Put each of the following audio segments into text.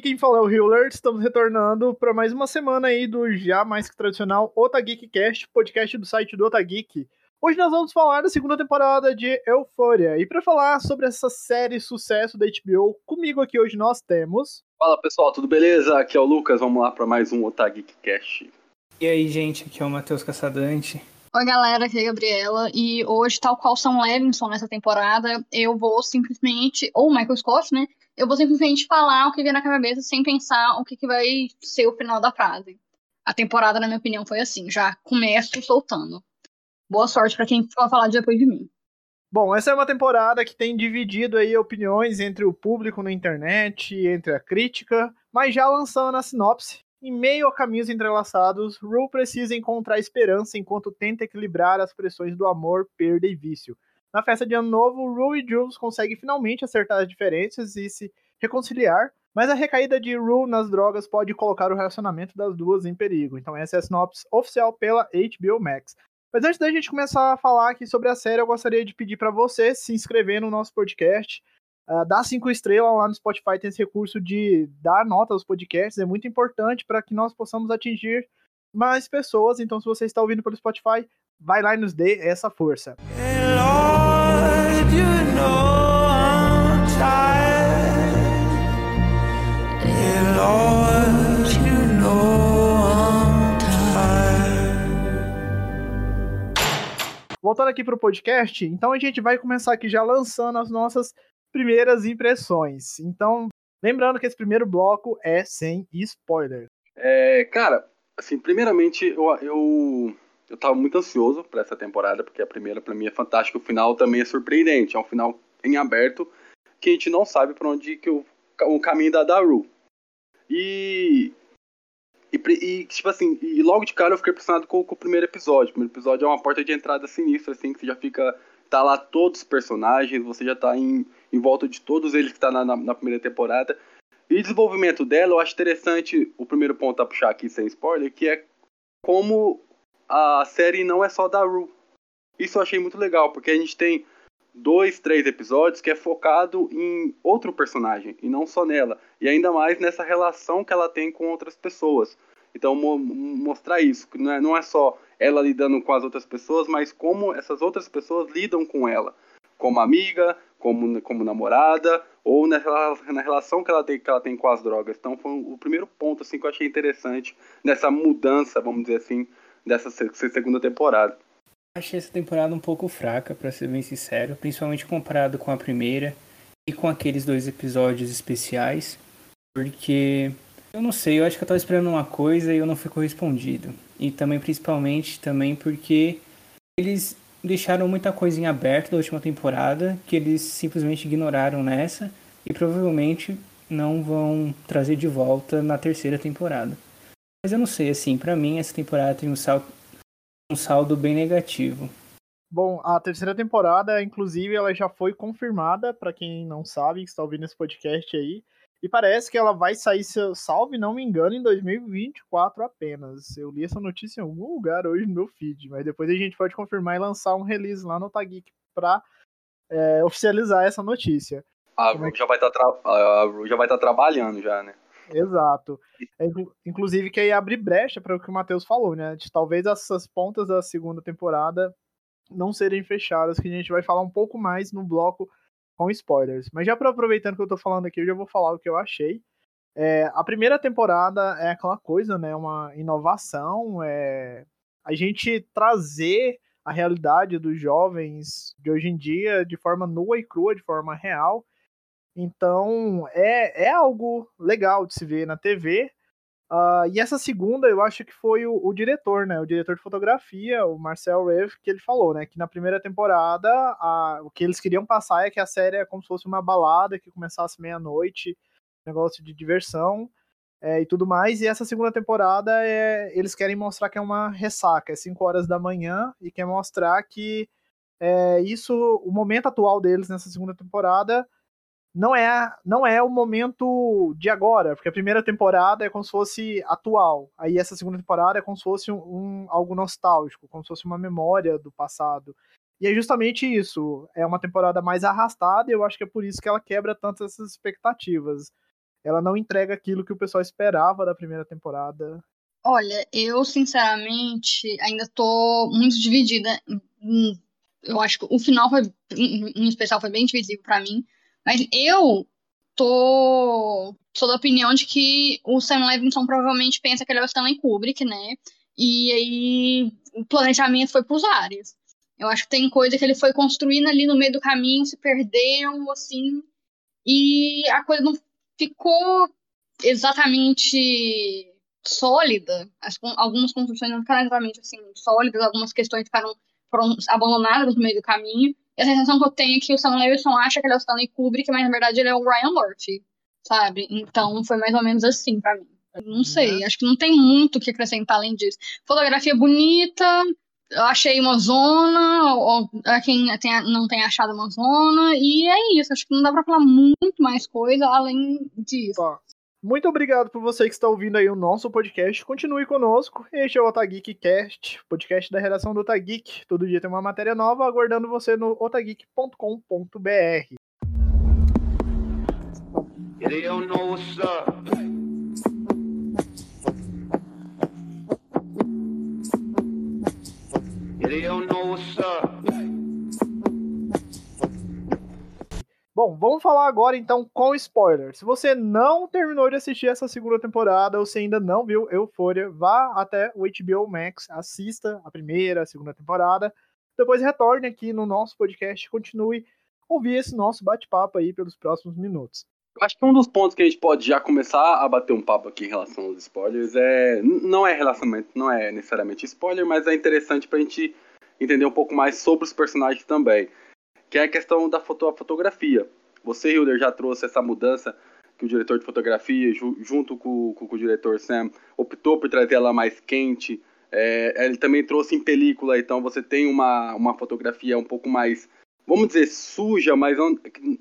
aqui quem fala é o Hiller, estamos retornando para mais uma semana aí do já mais que tradicional Otageek Cast, podcast do site do Otageek. Hoje nós vamos falar da segunda temporada de Euphoria. E para falar sobre essa série sucesso da HBO, comigo aqui hoje nós temos. Fala pessoal, tudo beleza? Aqui é o Lucas, vamos lá para mais um Otageek Cast. E aí, gente, aqui é o Matheus Caçadante. Oi, galera, aqui é a Gabriela. E hoje, tal qual Sam Levinson nessa temporada, eu vou simplesmente. Ou Michael Scott, né? Eu vou simplesmente falar o que vem na cabeça sem pensar o que, que vai ser o final da frase. A temporada, na minha opinião, foi assim. Já começo soltando. Boa sorte para quem for falar depois de mim. Bom, essa é uma temporada que tem dividido aí opiniões entre o público na internet, entre a crítica, mas já lançando a sinopse, em meio a caminhos entrelaçados, Rue precisa encontrar esperança enquanto tenta equilibrar as pressões do amor, perda e vício. Na festa de Ano Novo, Rue e Jules conseguem finalmente acertar as diferenças e se reconciliar, mas a recaída de Rue nas drogas pode colocar o relacionamento das duas em perigo. Então essa é a sinopse oficial pela HBO Max. Mas antes da gente começar a falar aqui sobre a série, eu gostaria de pedir para você se inscrever no nosso podcast, uh, dar cinco estrelas lá no Spotify, tem esse recurso de dar nota aos podcasts, é muito importante para que nós possamos atingir mais pessoas. Então se você está ouvindo pelo Spotify, vai lá e nos dê essa força. Voltando aqui para o podcast, então a gente vai começar aqui já lançando as nossas primeiras impressões. Então, lembrando que esse primeiro bloco é sem spoiler. É, cara, assim, primeiramente eu, eu eu tava muito ansioso para essa temporada, porque a primeira para mim é fantástica, o final também é surpreendente, é um final em aberto que a gente não sabe para onde que o, o caminho da Daru. E, e, e tipo assim, e logo de cara eu fiquei impressionado com, com, o primeiro episódio. O primeiro episódio é uma porta de entrada sinistra, assim, que você já fica tá lá todos os personagens, você já tá em, em volta de todos eles que tá na, na, na primeira temporada. E desenvolvimento dela, eu acho interessante o primeiro ponto a puxar aqui sem spoiler, que é como a série não é só da Ru. Isso eu achei muito legal, porque a gente tem dois, três episódios que é focado em outro personagem e não só nela. E ainda mais nessa relação que ela tem com outras pessoas. Então mo mostrar isso, que não é, não é só ela lidando com as outras pessoas, mas como essas outras pessoas lidam com ela. Como amiga, como, como namorada, ou na, na relação que ela, tem, que ela tem com as drogas. Então foi o primeiro ponto assim, que eu achei interessante nessa mudança, vamos dizer assim, dessa segunda temporada. Achei essa temporada um pouco fraca, para ser bem sincero, principalmente comparado com a primeira e com aqueles dois episódios especiais, porque eu não sei, eu acho que eu tava esperando uma coisa e eu não fui correspondido. E também principalmente também porque eles deixaram muita coisa em aberto da última temporada que eles simplesmente ignoraram nessa e provavelmente não vão trazer de volta na terceira temporada. Mas eu não sei, assim, para mim essa temporada tem um saldo, um saldo bem negativo. Bom, a terceira temporada, inclusive, ela já foi confirmada, para quem não sabe, que está ouvindo esse podcast aí. E parece que ela vai sair, salve não me engano, em 2024 apenas. Eu li essa notícia em algum lugar hoje no meu feed, mas depois a gente pode confirmar e lançar um release lá no Tageek para é, oficializar essa notícia. A Ru já vai estar tá tra... tá trabalhando já, né? Exato. É, inclusive que aí abre brecha para o que o Matheus falou, né? De talvez essas pontas da segunda temporada não serem fechadas, que a gente vai falar um pouco mais no bloco com spoilers. Mas já aproveitando que eu tô falando aqui, eu já vou falar o que eu achei. É, a primeira temporada é aquela coisa, né? Uma inovação, é a gente trazer a realidade dos jovens de hoje em dia de forma nua e crua, de forma real, então, é, é algo legal de se ver na TV. Uh, ah, e essa segunda, eu acho que foi o, o, diretor, né? O diretor de fotografia, o Marcel Rev, que ele falou, né? Que na primeira temporada, a, o que eles queriam passar é que a série é como se fosse uma balada que começasse meia-noite, negócio de diversão é, e tudo mais. E essa segunda temporada, é, eles querem mostrar que é uma ressaca, é 5 horas da manhã, e quer mostrar que é, isso, o momento atual deles nessa segunda temporada não é, não é o momento de agora, porque a primeira temporada é como se fosse atual, aí essa segunda temporada é como se fosse um, um, algo nostálgico, como se fosse uma memória do passado. E é justamente isso, é uma temporada mais arrastada e eu acho que é por isso que ela quebra tantas essas expectativas. ela não entrega aquilo que o pessoal esperava da primeira temporada. Olha, eu sinceramente ainda tô muito dividida. Eu acho que o final foi, em especial, foi bem divisível para mim. Mas eu tô sou da opinião de que o Sam Levinson provavelmente pensa que ele é o Stanley Kubrick, né? E aí o planejamento foi pros ares. Eu acho que tem coisa que ele foi construindo ali no meio do caminho, se perdeu, assim, e a coisa não ficou exatamente sólida. As, algumas construções não ficaram exatamente assim, sólidas, algumas questões ficaram abandonadas no meio do caminho. E a sensação que eu tenho é que o Sam Levinson acha que ele é o Stanley Kubrick, mas na verdade ele é o Ryan Murphy, sabe? Então foi mais ou menos assim para mim. Não sei, uhum. acho que não tem muito o que acrescentar além disso. Fotografia bonita, eu achei uma zona, ou quem tem, não tem achado uma zona, e é isso. Acho que não dá pra falar muito mais coisa além disso. Muito obrigado por você que está ouvindo aí o nosso podcast. Continue conosco. Este é o Otageek Cast, podcast da redação do Otageek. Todo dia tem uma matéria nova aguardando você no otageek.com.br. They don't know what's up. They Bom, vamos falar agora então com spoiler. Se você não terminou de assistir essa segunda temporada, ou se ainda não viu Euphoria, vá até o HBO Max, assista a primeira, a segunda temporada, depois retorne aqui no nosso podcast e continue ouvir esse nosso bate-papo aí pelos próximos minutos. Acho que um dos pontos que a gente pode já começar a bater um papo aqui em relação aos spoilers é. Não é relacionamento, não é necessariamente spoiler, mas é interessante pra gente entender um pouco mais sobre os personagens também. Que é a questão da foto, fotografia. Você, Hilder, já trouxe essa mudança que o diretor de fotografia, junto com, com, com o diretor Sam, optou por trazer ela mais quente. É, ele também trouxe em película, então você tem uma, uma fotografia um pouco mais vamos dizer, suja, mas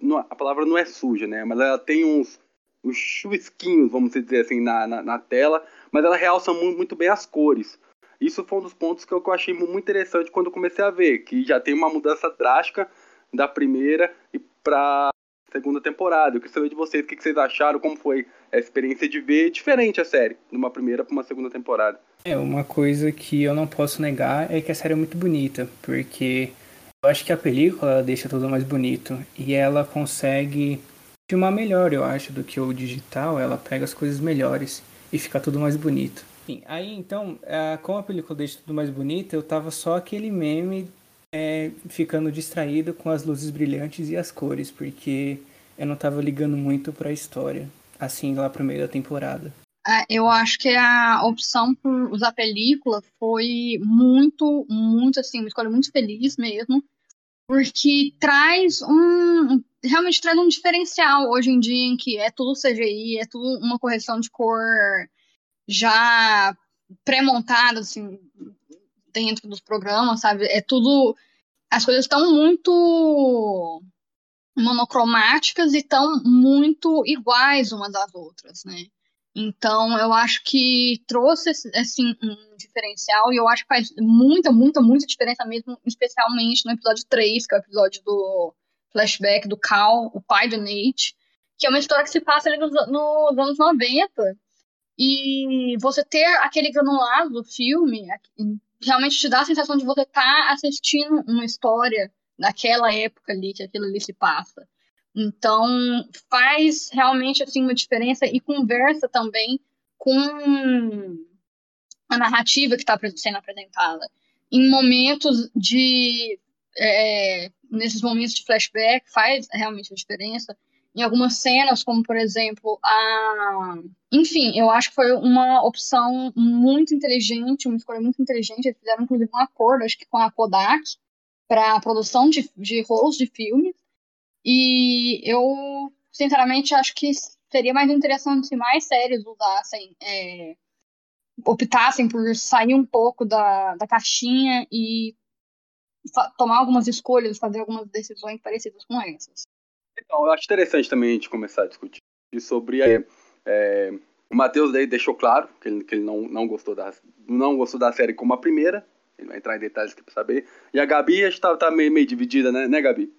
não, a palavra não é suja, né? Mas ela tem uns, uns chuvisquinhos, vamos dizer assim, na, na, na tela, mas ela realça muito, muito, bem as cores. Isso foi um dos pontos que eu, que eu achei muito interessante quando comecei a ver, que já tem uma mudança drástica da primeira e para segunda temporada. Eu queria saber de vocês o que, vocês acharam, como foi a experiência de ver diferente a série, de uma primeira para uma segunda temporada. É, uma coisa que eu não posso negar é que a série é muito bonita, porque eu acho que a película deixa tudo mais bonito e ela consegue filmar melhor, eu acho, do que o digital. Ela pega as coisas melhores e fica tudo mais bonito. Aí então, como a película deixa tudo mais bonito, eu tava só aquele meme é, ficando distraído com as luzes brilhantes e as cores, porque eu não tava ligando muito para a história, assim lá pro meio da temporada. É, eu acho que a opção por usar película foi muito, muito assim, uma escolha muito feliz mesmo, porque traz um. Realmente traz um diferencial hoje em dia em que é tudo CGI, é tudo uma correção de cor já pré-montada, assim, dentro dos programas, sabe? É tudo. As coisas estão muito monocromáticas e estão muito iguais umas às outras, né? Então, eu acho que trouxe assim, um diferencial e eu acho que faz muita, muita, muita diferença mesmo, especialmente no episódio 3, que é o episódio do flashback do Cal, o pai do Nate, que é uma história que se passa ali nos, nos anos 90. E você ter aquele granulado do filme realmente te dá a sensação de você estar tá assistindo uma história daquela época ali, que aquilo ali se passa. Então, faz realmente assim uma diferença e conversa também com a narrativa que está sendo apresentada. Em momentos de. É, nesses momentos de flashback, faz realmente a diferença. Em algumas cenas, como por exemplo, a. Enfim, eu acho que foi uma opção muito inteligente, uma escolha muito inteligente. Eles fizeram inclusive um acordo, acho que com a Kodak, para a produção de, de rolos de filmes e eu, sinceramente, acho que seria mais interessante se mais séries usassem, é, optassem por sair um pouco da, da caixinha e tomar algumas escolhas, fazer algumas decisões parecidas com essas. Então, eu acho interessante também a gente começar a discutir sobre. É, o Matheus daí deixou claro que ele, que ele não, não, gostou da, não gostou da série como a primeira. Ele vai entrar em detalhes aqui pra saber. E a Gabi, a gente tá, tá meio, meio dividida, né, né, Gabi?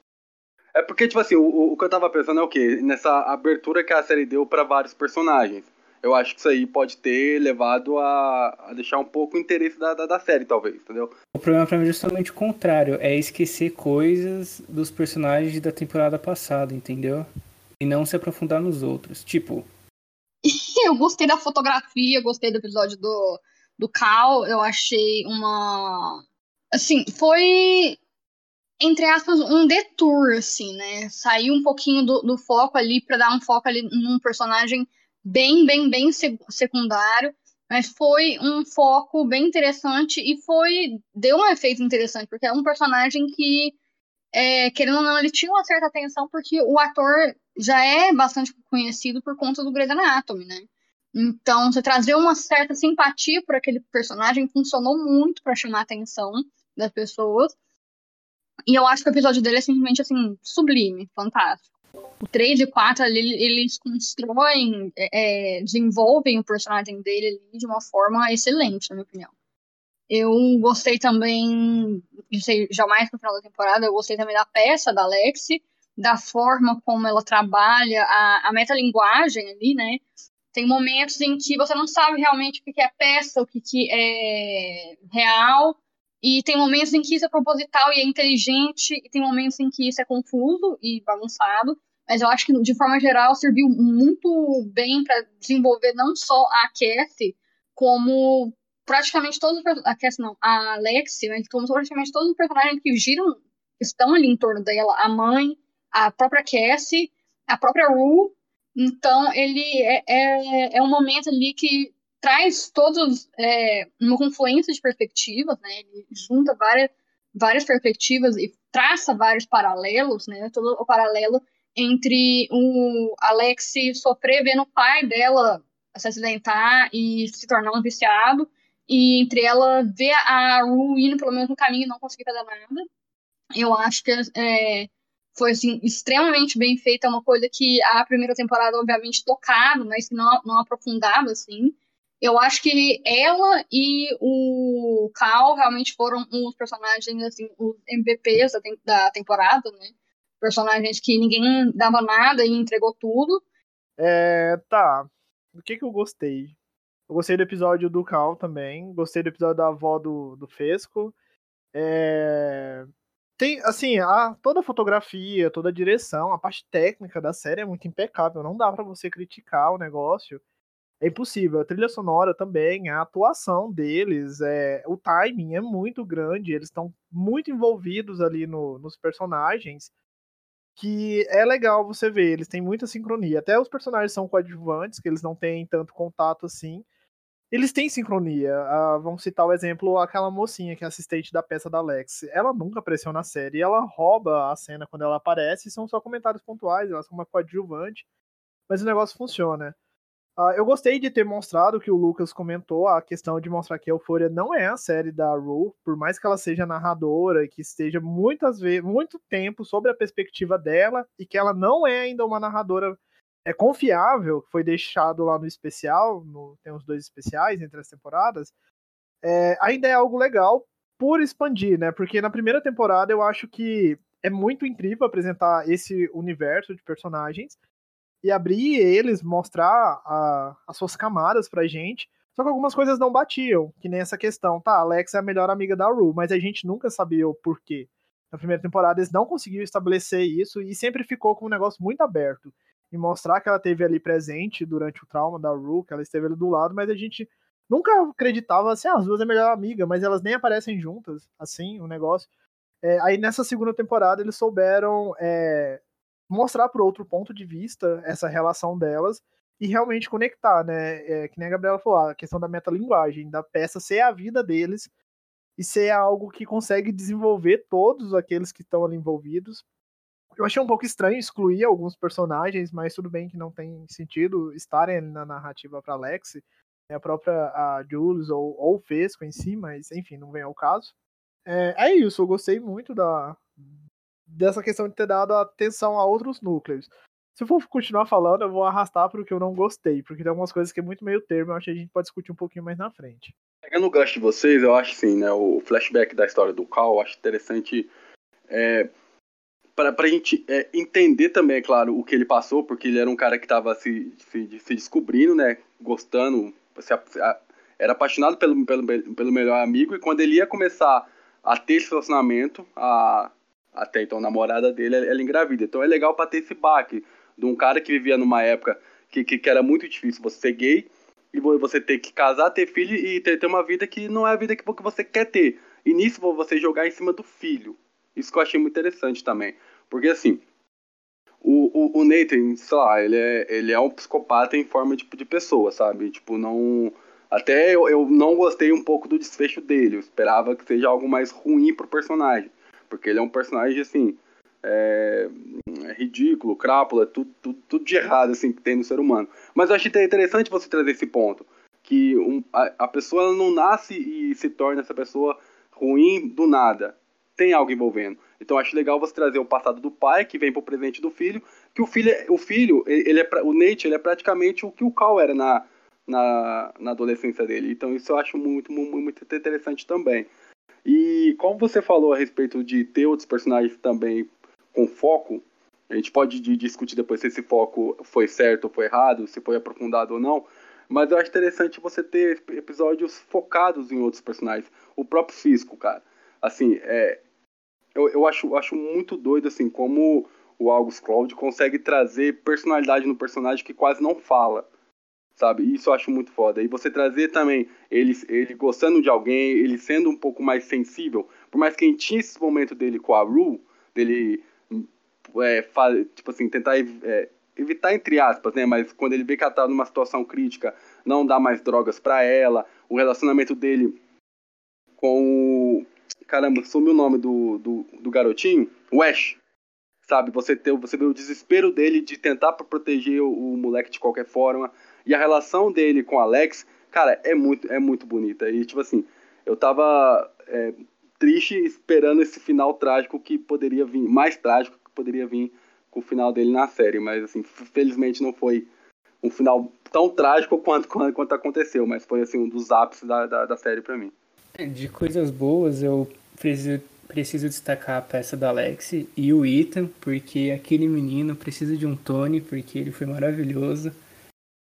É porque, tipo assim, o, o que eu tava pensando é o quê? Nessa abertura que a série deu para vários personagens. Eu acho que isso aí pode ter levado a, a deixar um pouco o interesse da, da, da, série, talvez, entendeu? O problema pra mim é justamente o contrário, é esquecer coisas dos personagens da temporada passada, entendeu? E não se aprofundar nos outros. Tipo. eu gostei da fotografia, gostei do episódio do, do Cal, eu achei uma. Assim, foi entre aspas, um detour, assim, né? Sair um pouquinho do, do foco ali para dar um foco ali num personagem bem, bem, bem secundário. Mas foi um foco bem interessante e foi. deu um efeito interessante, porque é um personagem que, é, querendo ou não, ele tinha uma certa atenção, porque o ator já é bastante conhecido por conta do Grey's Anatomy, né? Então, você trazer uma certa simpatia por aquele personagem funcionou muito para chamar a atenção das pessoas. E eu acho que o episódio dele é simplesmente, assim, sublime, fantástico. O 3 e 4, ali, eles constroem, é, é, desenvolvem o personagem dele de uma forma excelente, na minha opinião. Eu gostei também, sei, jamais no final da temporada, eu gostei também da peça da Lexi, da forma como ela trabalha a, a metalinguagem ali, né? Tem momentos em que você não sabe realmente o que é peça, o que é real, e tem momentos em que isso é proposital e é inteligente, e tem momentos em que isso é confuso e bagunçado. Mas eu acho que, de forma geral, serviu muito bem para desenvolver não só a Cassie, como praticamente todos os A Cassie não, a Alexi, mas como praticamente todos os personagens que giram, estão ali em torno dela. A mãe, a própria Cassie, a própria Rue. Então, ele é, é, é um momento ali que traz todos é, uma confluência de perspectivas, né? Ele junta várias, várias perspectivas e traça vários paralelos, né? Todo o paralelo entre o Alex sofrer vendo o pai dela se acidentar e se tornar um viciado, e entre ela ver a Ru indo pelo mesmo caminho e não conseguir fazer nada. Eu acho que é, foi assim, extremamente bem feita, é uma coisa que a primeira temporada, obviamente, tocava, mas não, não aprofundava, assim. Eu acho que ela e o Cal realmente foram os personagens, assim, os MVPs da, da temporada, né? Personagens que ninguém dava nada e entregou tudo. É, tá. O que que eu gostei? Eu gostei do episódio do Cal também. Gostei do episódio da avó do, do Fesco. É... Tem, assim, a, toda a fotografia, toda a direção, a parte técnica da série é muito impecável. Não dá para você criticar o negócio é impossível. A trilha sonora também, a atuação deles, é, o timing é muito grande, eles estão muito envolvidos ali no, nos personagens, que é legal você ver, eles têm muita sincronia. Até os personagens são coadjuvantes, que eles não têm tanto contato assim. Eles têm sincronia. Ah, vamos citar o exemplo, aquela mocinha que é assistente da peça da Alex. Ela nunca apareceu na série, ela rouba a cena quando ela aparece, são só comentários pontuais, ela é uma coadjuvante, mas o negócio funciona. Uh, eu gostei de ter mostrado que o Lucas comentou, a questão de mostrar que a Euphoria não é a série da Rue, por mais que ela seja narradora e que esteja muitas vezes, muito tempo sobre a perspectiva dela e que ela não é ainda uma narradora é confiável, foi deixado lá no especial, no, tem os dois especiais entre as temporadas, é, ainda é algo legal por expandir, né? Porque na primeira temporada eu acho que é muito incrível apresentar esse universo de personagens e abrir eles, mostrar a, as suas camadas pra gente. Só que algumas coisas não batiam, que nem essa questão, tá, Alex é a melhor amiga da Rue, mas a gente nunca sabia o porquê. Na primeira temporada eles não conseguiram estabelecer isso e sempre ficou com um negócio muito aberto. E mostrar que ela teve ali presente durante o trauma da Rue, que ela esteve ali do lado, mas a gente nunca acreditava assim, ah, as duas é melhor amiga, mas elas nem aparecem juntas, assim, o negócio. É, aí nessa segunda temporada eles souberam é, mostrar por outro ponto de vista essa relação delas e realmente conectar, né? É, que nem a Gabriela falou, a questão da metalinguagem, da peça ser a vida deles e ser algo que consegue desenvolver todos aqueles que estão ali envolvidos. Eu achei um pouco estranho excluir alguns personagens, mas tudo bem que não tem sentido estarem na narrativa para Alex, né? a própria a Jules ou, ou o Fesco em si, mas enfim, não vem ao caso. É, é isso, eu gostei muito da, dessa questão de ter dado atenção a outros núcleos. Se eu for continuar falando, eu vou arrastar para o que eu não gostei, porque tem algumas coisas que é muito meio termo, eu acho que a gente pode discutir um pouquinho mais na frente. Pegando o gancho de vocês, eu acho sim, né, o flashback da história do Cal, eu acho interessante é, pra, pra gente é, entender também, é claro, o que ele passou, porque ele era um cara que tava se, se, se descobrindo, né? Gostando, se, a, era apaixonado pelo, pelo, pelo melhor amigo, e quando ele ia começar a ter esse relacionamento, a, até então a namorada dele, ela engravida. Então é legal pra ter esse baque de um cara que vivia numa época que, que, que era muito difícil você ser gay, e você ter que casar, ter filho e ter, ter uma vida que não é a vida que você quer ter. E nisso você jogar em cima do filho. Isso que eu achei muito interessante também. Porque assim, o, o, o Nathan, sei lá, ele é, ele é um psicopata em forma de, de pessoa, sabe? Tipo, não. Até eu, eu não gostei um pouco do desfecho dele. Eu esperava que seja algo mais ruim pro personagem. Porque ele é um personagem, assim. É, é ridículo, crápula, tudo, tudo, tudo, de errado assim que tem no ser humano. Mas eu achei interessante você trazer esse ponto. Que um, a, a pessoa não nasce e se torna essa pessoa ruim do nada. Tem algo envolvendo. Então acho legal você trazer o passado do pai que vem pro presente do filho, que o filho, o filho, ele é o Nate, ele é praticamente o que o Cal era na, na, na adolescência dele. Então isso eu acho muito, muito, muito interessante também. E como você falou a respeito de ter outros personagens também com foco, a gente pode discutir depois se esse foco foi certo ou foi errado, se foi aprofundado ou não. Mas eu acho interessante você ter episódios focados em outros personagens. O próprio Fisco, cara. Assim, é, eu, eu acho, acho muito doido, assim, como o August Cloud consegue trazer personalidade no personagem que quase não fala. Sabe? Isso eu acho muito foda. E você trazer também ele, ele gostando de alguém, ele sendo um pouco mais sensível. Por mais que a gente tinha esse momento dele com a Rue, dele, é, tipo assim, tentar é, evitar entre aspas, né? Mas quando ele vê que ela tá numa situação crítica, não dá mais drogas para ela. O relacionamento dele com Caramba, sumiu o nome do, do, do garotinho. O Ash. Sabe? Você, ter, você vê o desespero dele de tentar proteger o, o moleque de qualquer forma. E a relação dele com Alex, cara, é muito, é muito bonita. E, tipo assim, eu tava é, triste esperando esse final trágico que poderia vir, mais trágico que poderia vir com o final dele na série. Mas, assim, felizmente não foi um final tão trágico quanto, quanto, aconteceu. Mas foi, assim, um dos ápices da, da, da série para mim. É, de coisas boas, eu preciso, preciso destacar a peça da Alex e o Ethan, porque aquele menino precisa de um Tony, porque ele foi maravilhoso.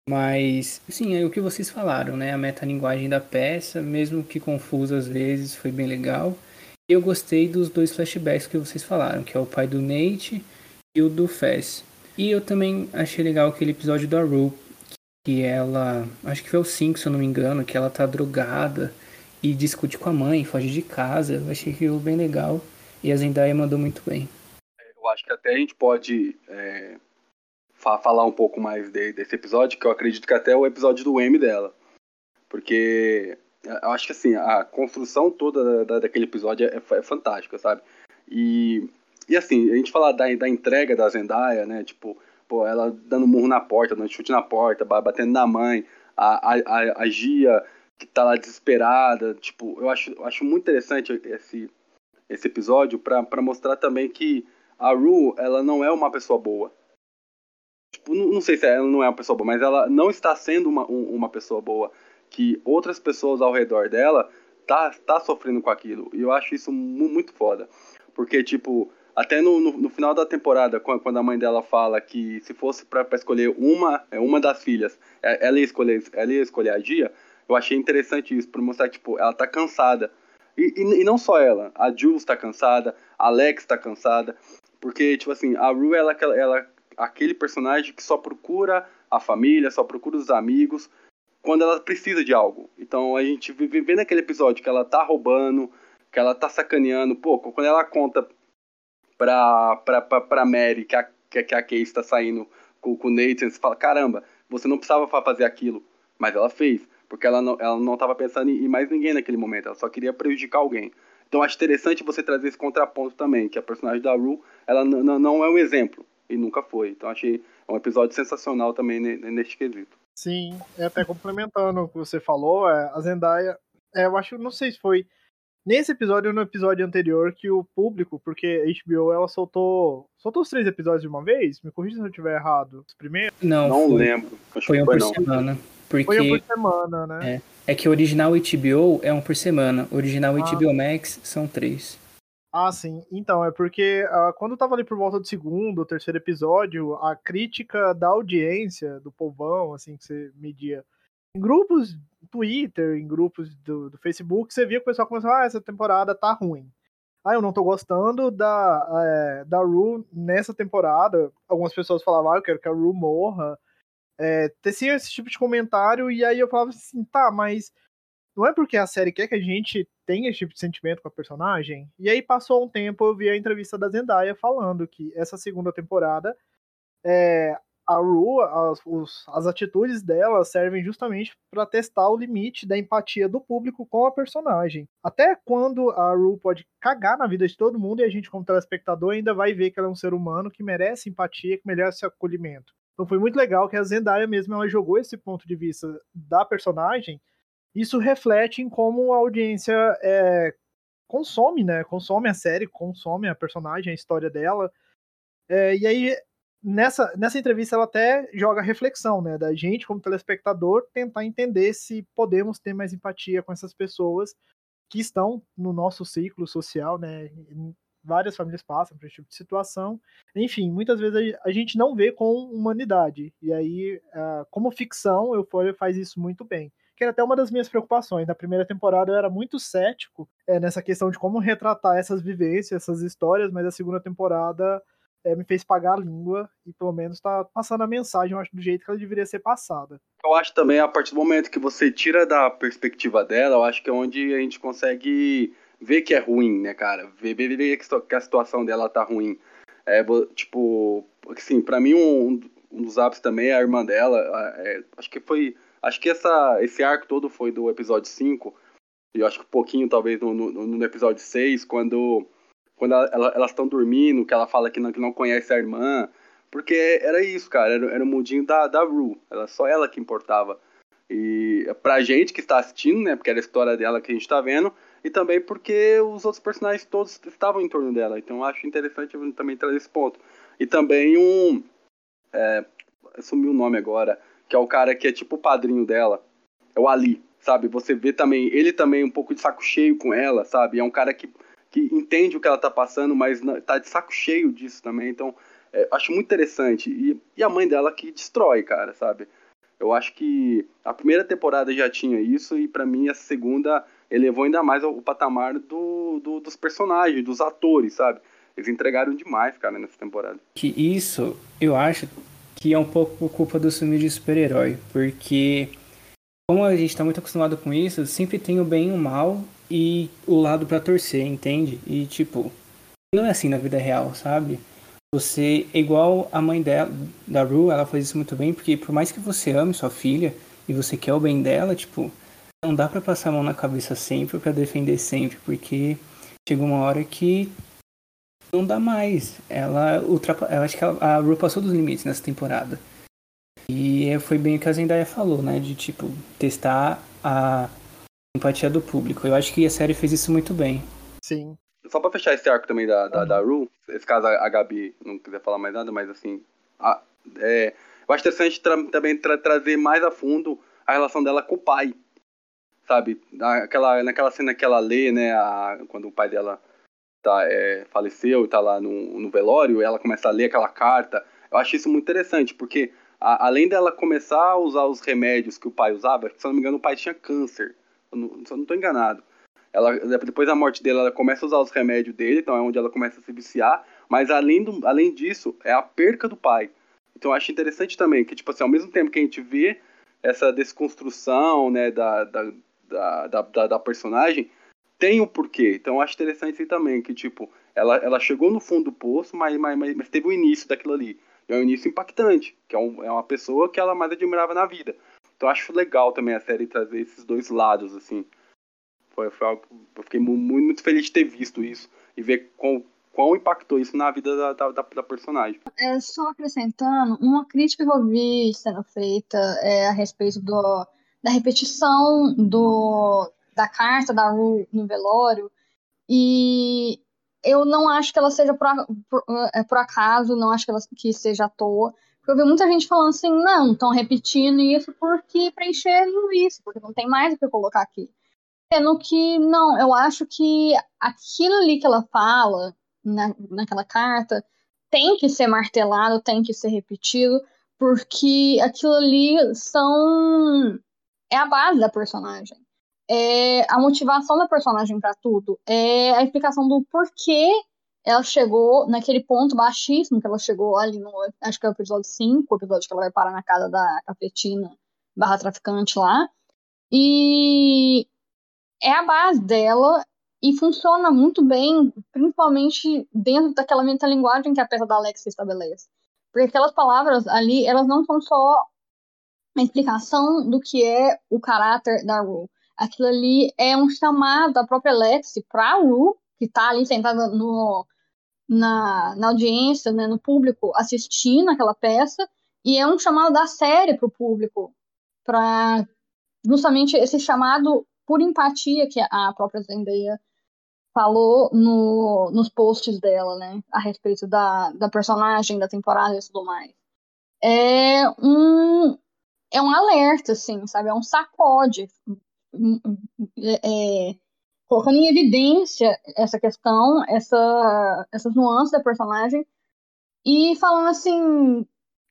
Mas, sim, é o que vocês falaram, né? A metalinguagem da peça, mesmo que confusa às vezes, foi bem legal. E eu gostei dos dois flashbacks que vocês falaram, que é o pai do Nate e o do Fess. E eu também achei legal aquele episódio da Rue, que ela, acho que foi o 5, se eu não me engano, que ela tá drogada e discute com a mãe, foge de casa. Eu achei aquilo bem legal e a Zendaya mandou muito bem. Eu acho que até a gente pode é, falar um pouco mais de, desse episódio, que eu acredito que até é o episódio do M dela. Porque eu acho que assim, a construção toda da, daquele episódio é, é, fantástica, sabe? E, e assim, a gente falar da, da entrega da Zendaya, né? Tipo, pô, ela dando murro na porta, dando chute na porta, batendo na mãe, a, a, a, Gia que tá lá desesperada. Tipo, eu acho, eu acho muito interessante esse, esse episódio para mostrar também que a Rue, ela não é uma pessoa boa. Tipo, não, não, sei se ela não é uma pessoa boa, mas ela não está sendo uma, um, uma pessoa boa. Que outras pessoas ao redor dela tá, tá sofrendo com aquilo. E eu acho isso muito foda. Porque, tipo, até no, no, no, final da temporada, quando a mãe dela fala que se fosse para escolher uma, é, uma das filhas, é, ela ia escolher, ela ia escolher a Gia, eu achei interessante isso, para mostrar tipo, ela tá cansada. E, e, e, não só ela, a Jules tá cansada, a Alex tá cansada, porque, tipo assim, a Rue, ela, ela aquele personagem que só procura a família, só procura os amigos, quando ela precisa de algo. Então a gente vê naquele episódio que ela tá roubando, que ela tá sacaneando, pô, quando ela conta pra, pra, pra, pra Mary que a, que, a Case tá saindo com, com o Nathan, você fala, caramba, você não precisava fazer aquilo, mas ela fez. Porque ela não, ela não tava pensando em mais ninguém naquele momento, ela só queria prejudicar alguém. Então acho interessante você trazer esse contraponto também, que a personagem da Rue, ela não é um exemplo, e nunca foi. Então achei um episódio sensacional também neste quesito. Sim, até complementando o que você falou, é, a Zendaya, é, eu acho, não sei se foi nesse episódio ou no episódio anterior que o público, porque a HBO ela soltou, soltou os três episódios de uma vez, me corrija se eu estiver errado, os primeiros? Não, não foi, lembro. Acho foi um por não. semana. Porque, Foi um por semana, né? É, é que o original HBO é um por semana. O original ah. HBO Max são três. Ah, sim. Então, é porque uh, quando eu tava ali por volta do segundo terceiro episódio, a crítica da audiência, do povão, assim, que você media em grupos Twitter, em grupos do, do Facebook, você via que o pessoal começou, ah, essa temporada tá ruim. Ah, eu não tô gostando da, é, da Ru nessa temporada. Algumas pessoas falavam, ah, eu quero que a Ru morra. É, tecia esse tipo de comentário, e aí eu falava assim, tá, mas não é porque a série quer que a gente tenha esse tipo de sentimento com a personagem? E aí passou um tempo, eu vi a entrevista da Zendaya falando que essa segunda temporada é, a Ru, as, as atitudes dela servem justamente para testar o limite da empatia do público com a personagem. Até quando a Ru pode cagar na vida de todo mundo e a gente, como telespectador, ainda vai ver que ela é um ser humano que merece empatia, que merece acolhimento. Então foi muito legal que a Zendaya mesmo ela jogou esse ponto de vista da personagem isso reflete em como a audiência é, consome, né? Consome a série, consome a personagem, a história dela. É, e aí, nessa, nessa entrevista, ela até joga reflexão, né? Da gente, como telespectador, tentar entender se podemos ter mais empatia com essas pessoas que estão no nosso ciclo social, né? Várias famílias passam por esse tipo de situação. Enfim, muitas vezes a gente não vê com humanidade. E aí, como ficção, Euphoria faz isso muito bem que era até uma das minhas preocupações. Na primeira temporada eu era muito cético é, nessa questão de como retratar essas vivências, essas histórias, mas a segunda temporada é, me fez pagar a língua e pelo menos tá passando a mensagem, eu acho, do jeito que ela deveria ser passada. Eu acho também, a partir do momento que você tira da perspectiva dela, eu acho que é onde a gente consegue ver que é ruim, né, cara? Ver, ver, ver que a situação dela tá ruim. É, tipo, assim, pra mim um, um dos ápices também é a irmã dela, é, acho que foi Acho que essa, esse arco todo foi do episódio 5. E eu acho que um pouquinho, talvez, no, no, no episódio 6, quando, quando ela, ela, elas estão dormindo, que ela fala que não, que não conhece a irmã. Porque era isso, cara. Era, era o mundinho da, da Rue. Era só ela que importava. E pra gente que está assistindo, né? Porque era a história dela que a gente tá vendo. E também porque os outros personagens todos estavam em torno dela. Então acho interessante também trazer esse ponto. E também um. É, sumiu o nome agora que é o cara que é tipo o padrinho dela, é o Ali, sabe? Você vê também, ele também um pouco de saco cheio com ela, sabe? É um cara que, que entende o que ela tá passando, mas tá de saco cheio disso também, então é, acho muito interessante. E, e a mãe dela que destrói, cara, sabe? Eu acho que a primeira temporada já tinha isso, e para mim a segunda elevou ainda mais o, o patamar do, do, dos personagens, dos atores, sabe? Eles entregaram demais, cara, nessa temporada. Que isso, eu acho, que é um pouco culpa do filme de super-herói, porque como a gente está muito acostumado com isso, sempre tem o bem e o mal e o lado para torcer, entende? E tipo, não é assim na vida real, sabe? Você igual a mãe dela, da Ru, ela faz isso muito bem, porque por mais que você ame sua filha e você quer o bem dela, tipo, não dá para passar a mão na cabeça sempre para defender sempre, porque chega uma hora que não dá mais. Ela ultrapa... Eu acho que a Ru passou dos limites nessa temporada. E foi bem o que a Zendaya falou, né? De tipo, testar a empatia do público. Eu acho que a série fez isso muito bem. Sim. Só pra fechar esse arco também da, da, uhum. da Ru, esse caso a Gabi não quiser falar mais nada, mas assim. A, é, eu acho interessante tra também tra trazer mais a fundo a relação dela com o pai. Sabe? Naquela, naquela cena que ela lê, né? A, quando o pai dela tá, é, faleceu e tá lá no, no velório, ela começa a ler aquela carta. Eu acho isso muito interessante, porque a, além dela começar a usar os remédios que o pai usava, se não me engano, o pai tinha câncer. Eu não, se eu não estou enganado. Ela, depois da morte dele, ela começa a usar os remédios dele, então é onde ela começa a se viciar. Mas além, do, além disso, é a perca do pai. Então eu acho interessante também que, tipo assim, ao mesmo tempo que a gente vê essa desconstrução, né, da, da, da, da, da personagem, tem um porquê. Então acho interessante isso também, que tipo, ela, ela chegou no fundo do poço, mas, mas, mas teve o início daquilo ali. E é um início impactante, que é, um, é uma pessoa que ela mais admirava na vida. Então acho legal também a série trazer esses dois lados, assim. Foi, foi algo, eu fiquei muito, muito feliz de ter visto isso e ver quão, quão impactou isso na vida da, da, da, personagem. É, só acrescentando, uma crítica que eu vi sendo feita é a respeito do, da repetição do, da carta da Ru no velório. E eu não acho que ela seja por, por, é, por acaso, não acho que ela que seja à toa. Porque eu vi muita gente falando assim, não, estão repetindo isso porque preencheram isso, porque não tem mais o que colocar aqui. Sendo que, não, eu acho que aquilo ali que ela fala na, naquela carta tem que ser martelado, tem que ser repetido, porque aquilo ali são. é a base da personagem. É a motivação da personagem para tudo. É a explicação do porquê ela chegou naquele ponto baixíssimo que ela chegou ali no. Acho que é o episódio 5, o episódio que ela vai parar na casa da cafetina barra traficante lá. E é a base dela e funciona muito bem, principalmente dentro daquela metalinguagem que a peça da Alex estabelece. Porque aquelas palavras ali, elas não são só uma explicação do que é o caráter da Rue. Aquilo ali é um chamado da própria Alex para a que está ali sentada no, na, na audiência, né, no público, assistindo aquela peça, e é um chamado da série para o público, para justamente esse chamado por empatia que a própria Zendaya falou no, nos posts dela, né, a respeito da, da personagem, da temporada e tudo mais. É um, é um alerta, assim, sabe? É um sacode. É, é, colocando em evidência essa questão, essa, essas nuances da personagem, e falando assim,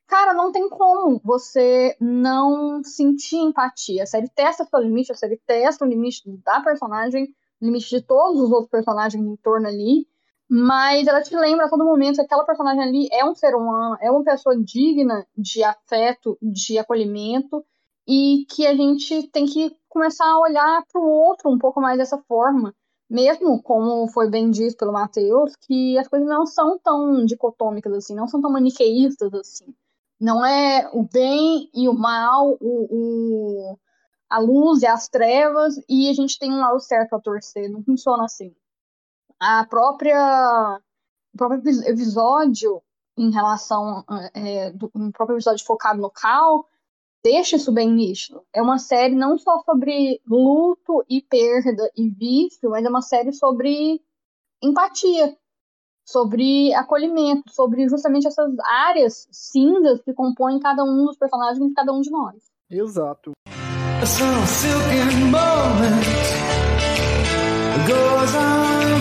cara, não tem como você não sentir empatia. A série testa seu limite, a série testa o limite da personagem, o limite de todos os outros personagens em torno ali, mas ela te lembra a todo momento que aquela personagem ali é um ser humano, é uma pessoa digna de afeto, de acolhimento, e que a gente tem que começar a olhar para o outro um pouco mais dessa forma. Mesmo, como foi bem dito pelo Matheus, que as coisas não são tão dicotômicas assim, não são tão maniqueístas assim. Não é o bem e o mal, o, o, a luz e as trevas, e a gente tem um lado certo a torcer. Não funciona assim. A própria, o próprio episódio em relação é, do, um próprio episódio focado no Cal deixa isso bem nítido. É uma série não só sobre luto e perda e vício, mas é uma série sobre empatia, sobre acolhimento, sobre justamente essas áreas cinzas que compõem cada um dos personagens de cada um de nós. Exato. And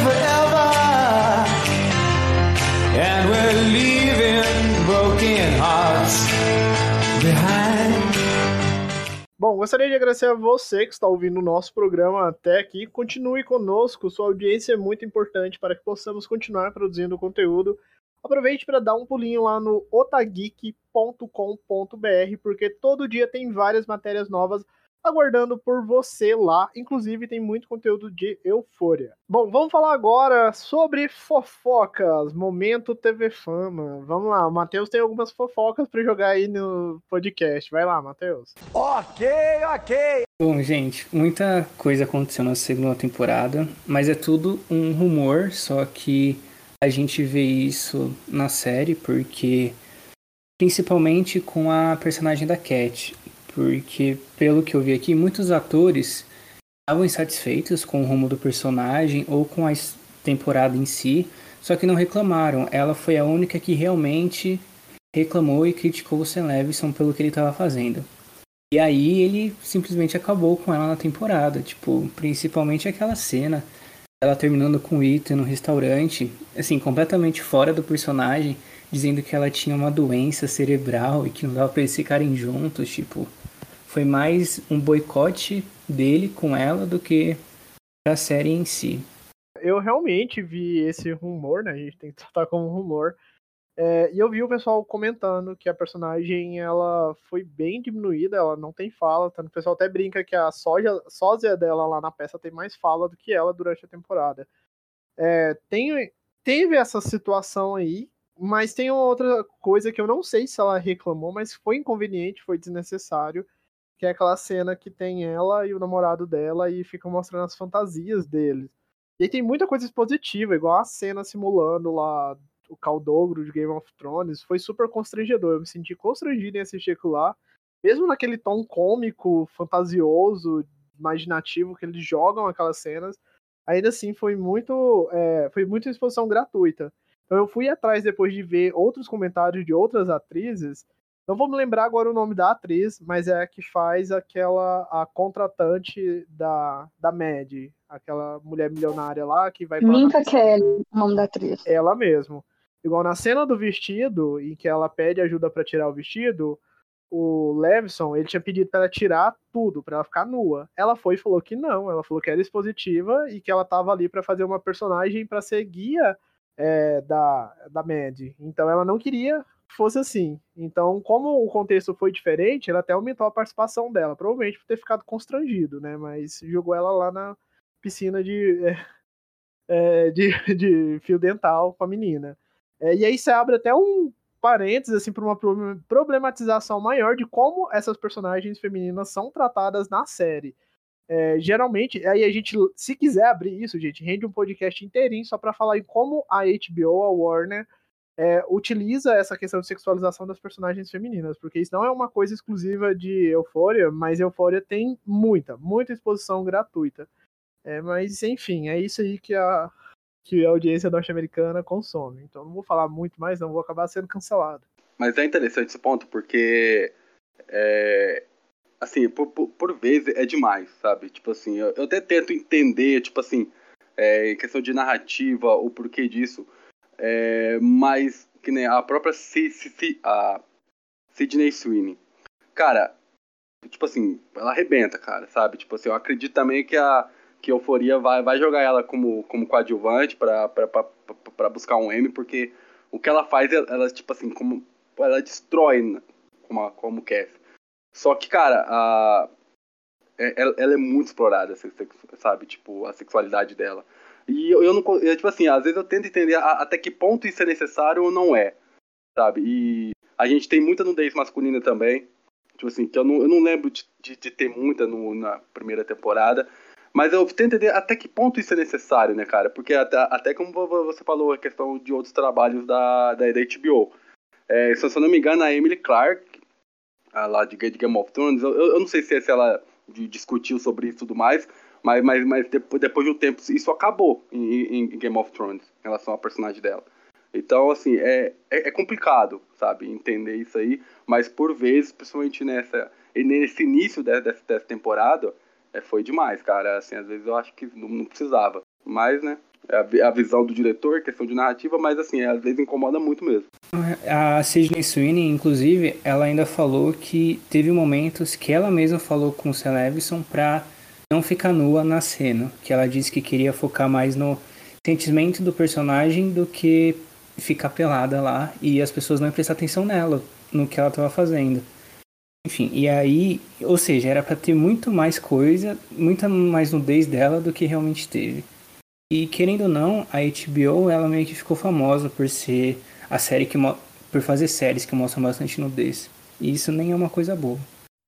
Bom, gostaria de agradecer a você que está ouvindo o nosso programa até aqui. Continue conosco, sua audiência é muito importante para que possamos continuar produzindo conteúdo. Aproveite para dar um pulinho lá no otageek.com.br, porque todo dia tem várias matérias novas aguardando por você lá. Inclusive, tem muito conteúdo de euforia. Bom, vamos falar agora sobre fofocas. Momento TV Fama. Vamos lá, o Matheus tem algumas fofocas para jogar aí no podcast. Vai lá, Matheus. Ok, ok. Bom, gente, muita coisa aconteceu na segunda temporada, mas é tudo um rumor, só que a gente vê isso na série porque principalmente com a personagem da Cat porque pelo que eu vi aqui, muitos atores estavam insatisfeitos com o rumo do personagem ou com a temporada em si, só que não reclamaram. Ela foi a única que realmente reclamou e criticou o Sam Levinson pelo que ele estava fazendo. E aí ele simplesmente acabou com ela na temporada, tipo, principalmente aquela cena ela terminando com o Ethan no restaurante, assim, completamente fora do personagem, dizendo que ela tinha uma doença cerebral e que não dava para eles ficarem juntos, tipo, foi mais um boicote dele com ela do que a série em si. Eu realmente vi esse rumor, né? A gente tem que tratar como rumor. É, e eu vi o pessoal comentando que a personagem ela foi bem diminuída, ela não tem fala, tanto o pessoal até brinca que a soja, sósia dela lá na peça tem mais fala do que ela durante a temporada. É, tem, teve essa situação aí, mas tem outra coisa que eu não sei se ela reclamou, mas foi inconveniente, foi desnecessário, que é aquela cena que tem ela e o namorado dela e ficam mostrando as fantasias deles. E aí tem muita coisa expositiva, igual a cena simulando lá o Caldogro de Game of Thrones, foi super constrangedor. Eu me senti constrangido em assistir aquilo lá, mesmo naquele tom cômico, fantasioso, imaginativo que eles jogam aquelas cenas. Ainda assim, foi muito, é, foi muita exposição gratuita. Então eu fui atrás depois de ver outros comentários de outras atrizes Não vou me lembrar agora o nome da atriz, mas é a que faz aquela a contratante da, da Mad, aquela mulher milionária lá que vai Minka Kelly, o nome da atriz. Ela mesmo. Igual na cena do vestido, em que ela pede ajuda para tirar o vestido, o Levison, ele tinha pedido para ela tirar tudo, para ela ficar nua. Ela foi e falou que não, ela falou que era expositiva e que ela tava ali para fazer uma personagem para ser guia é, da, da Mad. Então ela não queria que fosse assim. Então, como o contexto foi diferente, ela até aumentou a participação dela, provavelmente por ter ficado constrangido, né? Mas jogou ela lá na piscina de, é, é, de, de fio dental com a menina. É, e aí você abre até um parênteses assim para uma problematização maior de como essas personagens femininas são tratadas na série. É, geralmente, aí a gente, se quiser abrir isso, gente, rende um podcast inteirinho só para falar em como a HBO, a Warner, é, utiliza essa questão de sexualização das personagens femininas, porque isso não é uma coisa exclusiva de Euphoria, mas Euphoria tem muita, muita exposição gratuita. É, mas, enfim, é isso aí que a, que a audiência norte-americana consome. Então não vou falar muito mais, não vou acabar sendo cancelado. Mas é interessante esse ponto, porque é, assim, por, por, por, vezes é demais, sabe? Tipo assim, eu, eu até tento entender, tipo assim, é, questão de narrativa, o porquê disso, é, mas que nem a própria C, C, C, a Sidney Sweeney, cara, tipo assim, ela arrebenta, cara, sabe? Tipo assim, eu acredito também que a que Euforia vai, vai jogar ela como, como coadjuvante para buscar um M, porque o que ela faz, ela, tipo assim, como ela destrói né, como, como Cass. Só que, cara, a, é, ela, ela, é muito explorada, sabe? Tipo, a sexualidade dela. E eu, eu não. Eu, tipo assim, às vezes eu tento entender a, até que ponto isso é necessário ou não é, sabe? E a gente tem muita nudez masculina também. Tipo assim, que eu não, eu não lembro de, de, de ter muita no, na primeira temporada. Mas eu tento entender até que ponto isso é necessário, né, cara? Porque até, até como você falou, a questão de outros trabalhos da, da, da HBO. É, se eu não me engano, a Emily Clark, lá de Game of Thrones, eu, eu não sei se, se ela discutiu sobre isso e tudo mais, mas, mas, mas depois, depois de um tempo isso acabou em, em, Game of Thrones, em relação ao personagem dela. Então, assim, é, é, é, complicado, sabe, entender isso aí, mas por vezes, principalmente nessa, nesse início dessa, dessa temporada, é, foi demais, cara. Assim, às vezes eu acho que não, não precisava. Mas, né? A, visão do diretor, questão de narrativa, mas assim, às vezes incomoda muito mesmo. A Sidney Sweeney, inclusive, ela ainda falou que teve momentos que ela mesma falou com o Sam Levinson pra não ficar nua na cena. Que ela disse que queria focar mais no sentimento do personagem do que ficar pelada lá e as pessoas não prestar atenção nela, no que ela estava fazendo. Enfim, e aí, ou seja, era para ter muito mais coisa, muita mais nudez dela do que realmente teve. E querendo ou não, a HBO ela meio que ficou famosa por ser a série que por fazer séries que mostram bastante nudez. E isso nem é uma coisa boa.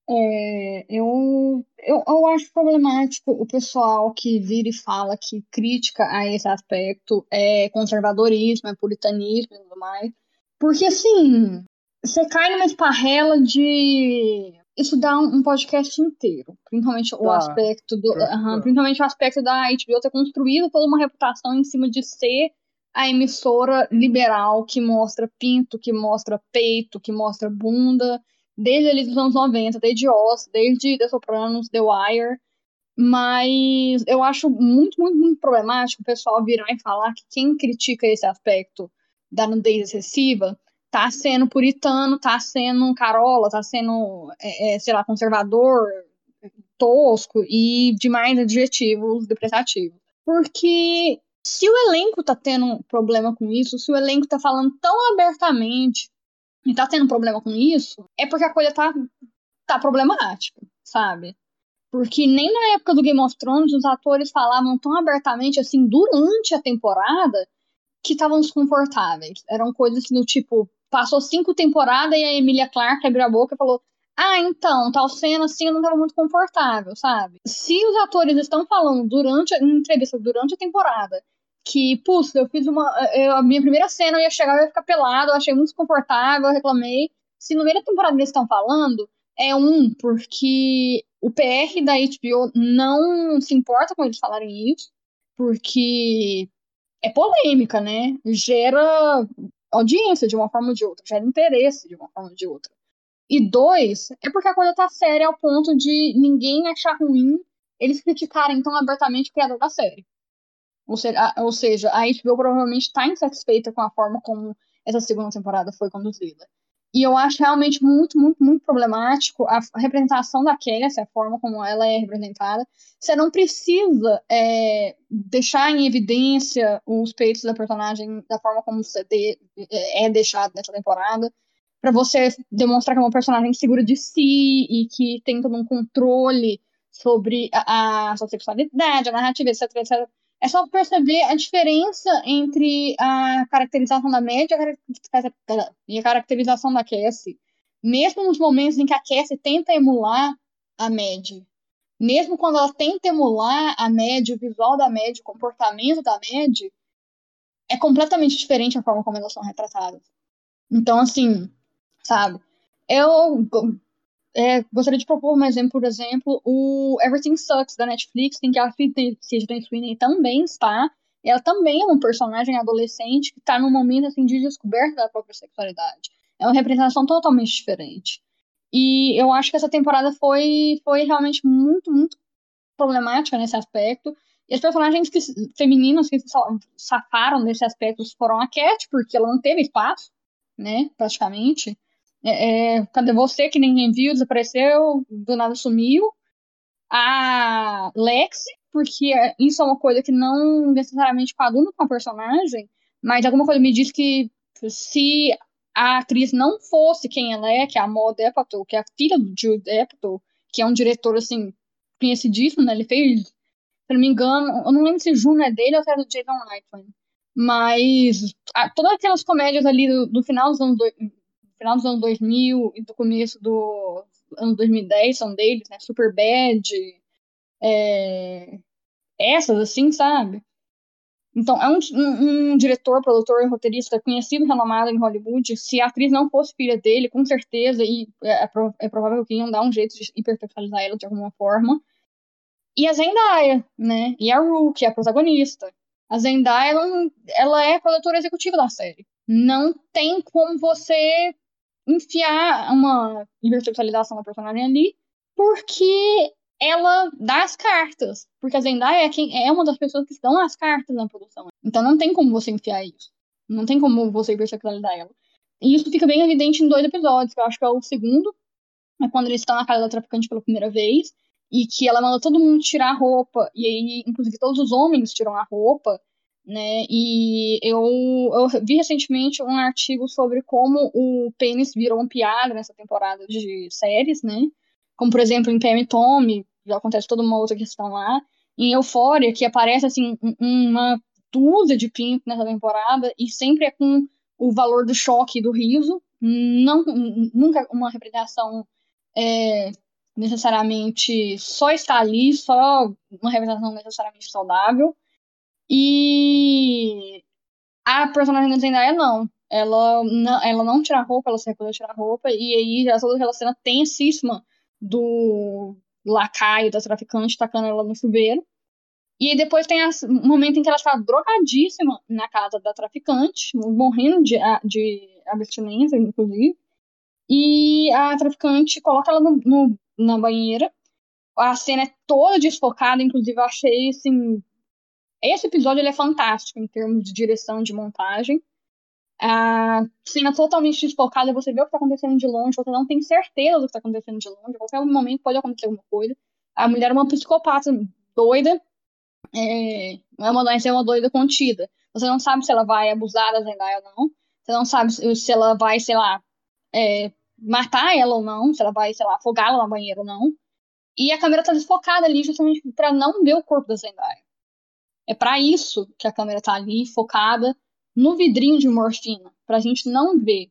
É, eu, eu, eu acho problemático o pessoal que vira e fala que crítica a esse aspecto é conservadorismo, é puritanismo e tudo mais. Porque, assim, você cai numa esparrela de isso dá um, um podcast inteiro, principalmente o aspecto do, uhum, principalmente o aspecto da HBO ter construído toda uma reputação em cima de ser a emissora liberal que mostra pinto, que mostra peito, que mostra bunda, desde ali dos anos 90, desde Oz, desde The Sopranos, The Wire. Mas eu acho muito, muito, muito problemático o pessoal virar e falar que quem critica esse aspecto da nudez excessiva tá sendo puritano, tá sendo carola, tá sendo, é, é, sei lá, conservador, tosco e demais adjetivos depreciativos. Porque se o elenco tá tendo problema com isso, se o elenco tá falando tão abertamente e tá tendo problema com isso, é porque a coisa tá, tá problemática, sabe? Porque nem na época do Game of Thrones os atores falavam tão abertamente assim durante a temporada que estavam desconfortáveis. Eram coisas do tipo, passou cinco temporadas e a Emilia Clarke abriu a boca e falou: Ah, então, tal cena assim eu não estava muito confortável, sabe? Se os atores estão falando durante a entrevista, durante a temporada, que, putz, eu fiz uma. Eu, a minha primeira cena eu ia chegar e ia ficar pelado, eu achei muito desconfortável, eu reclamei. Se no meio da temporada eles estão falando, é um, porque o PR da HBO não se importa com eles falarem isso, porque é polêmica, né? Gera audiência de uma forma ou de outra, gera interesse de uma forma ou de outra. E dois, é porque a coisa tá séria ao ponto de ninguém achar ruim eles criticarem tão abertamente o criador da série. Ou seja, a, ou seja, a HBO provavelmente está insatisfeita com a forma como essa segunda temporada foi conduzida. E eu acho realmente muito, muito, muito problemático a, representação da Cassie, a forma como ela é representada. Você não precisa é, deixar em evidência os peitos da personagem da forma como de, é, é deixado nessa temporada, para você demonstrar que é uma personagem segura de si e que tem todo um controle sobre a, a sua sexualidade, a narrativa, etc, etc. É só perceber a diferença entre a caracterização da média e a caracterização da Cassie. Mesmo nos momentos em que a Cassie tenta emular a média. Mesmo quando ela tenta emular a média, o visual da média, o comportamento da média, é completamente diferente a forma como elas são retratadas. Então, assim, sabe? Eu é, gostaria de propor um exemplo, por exemplo, o Everything Sucks da Netflix, em que a Sidney Sweeney também está. Ela também é um personagem adolescente que está num momento assim, de descoberta da própria sexualidade. É uma representação totalmente diferente. E eu acho que essa temporada foi, foi realmente muito, muito problemática nesse aspecto. E as personagens que, femininas que safaram desse aspecto foram a Cat, porque ela não teve espaço, né, praticamente. É, é, cadê você que ninguém viu, desapareceu, do nada sumiu. A Lexi, porque isso é uma coisa que não necessariamente coaduna com a personagem, mas alguma coisa me diz que se a atriz não fosse quem ela é, que é a Maud Apatow, que é a filha do Jude Apatow, que é um diretor, assim, conhecidíssimo, né? Ele fez, se não me engano, eu não lembro se Juno é dele ou se é do Jason Reitman. Mas a, todas aquelas comédias ali do, do final dos anos final dos anos 2000 e do começo do ano 2010 são deles, né? Super Bad, é... essas assim, sabe? Então, é um, um, um, diretor, produtor e roteirista conhecido, renomado em Hollywood. Se a atriz não fosse filha dele, com certeza, e é, é, é provável que iam dar um jeito de hipersexualizar ela de alguma forma. E a Zendaya, né? E a Rue, que é a protagonista. A Zendaya, ela, ela é produtora executiva da série. Não tem como você enfiar uma hipersexualização da personagem ali, porque ela dá as cartas. Porque a Zendaya é, quem, é uma das pessoas que dão as cartas na produção. Então não tem como você enfiar isso. Não tem como você hipersexualizar ela. E isso fica bem evidente em dois episódios, que eu acho que é o segundo, é quando eles estão na casa da traficante pela primeira vez, e que ela manda todo mundo tirar a roupa, e aí, inclusive, todos os homens tiram a roupa, né? E eu, eu vi recentemente um artigo sobre como o pênis virou um piada nessa temporada de séries, né? Como, por exemplo, em Pam e Tommy, já acontece toda uma outra questão lá. Em Euphoria, que aparece, assim, uma dúzia de pinto nessa temporada, e sempre é com o valor do choque e do riso, não, nunca uma representação é, necessariamente só está ali, só uma representação necessariamente saudável. E a personagem da Zendaya não. Ela não, ela não tira roupa, ela se recusa a tirar roupa, e aí a toda aquela cena tensíssima do lacaio da traficante tacando ela no chuveiro. E aí depois tem o momento em que ela está drogadíssima na casa da traficante, morrendo de, de abstinência, inclusive. E a traficante coloca ela no, no, na banheira. A cena é toda desfocada, inclusive eu achei assim, esse episódio ele é fantástico em termos de direção de montagem. A cena totalmente desfocada, você vê o que está acontecendo de longe, você não tem certeza do que está acontecendo de longe, a qualquer momento pode acontecer alguma coisa. A mulher é uma psicopata doida, é, é uma, é uma doida contida. Você não sabe se ela vai abusar da Zendaya ou não, você não sabe se ela vai, sei lá, é, matar ela ou não, se ela vai, sei lá, afogá-la na banheira ou não. E a câmera tá desfocada ali justamente para não ver o corpo da Zendaya. É para isso que a câmera tá ali, focada no vidrinho de morfina, pra gente não ver.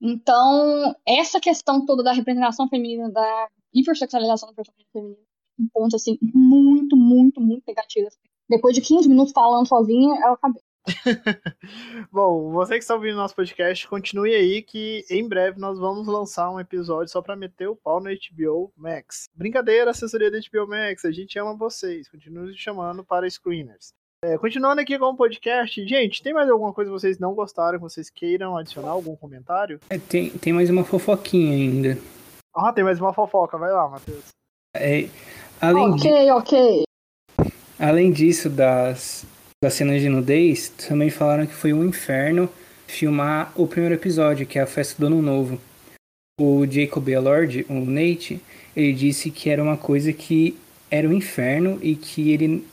Então, essa questão toda da representação feminina, da hipersexualização do personagem feminino, um ponto, assim, muito, muito, muito negativo. Depois de 15 minutos falando sozinha, ela acabou. Bom, você que está ouvindo nosso podcast, continue aí que em breve nós vamos lançar um episódio só para meter o pau no HBO Max. Brincadeira, assessoria da HBO Max, a gente ama vocês, continue chamando para screeners. É, continuando aqui com o podcast, gente, tem mais alguma coisa que vocês não gostaram, que vocês queiram adicionar? Algum comentário? É, tem, tem mais uma fofoquinha ainda. Ah, tem mais uma fofoca, vai lá, Matheus. É, além, ok, di- ok. além disso, das, das cenas de nudez, também falaram que foi um inferno filmar o primeiro episódio, que é a festa do Ano Novo. O Jacob Elord, o Nate, ele disse que era uma coisa que era um inferno e que ele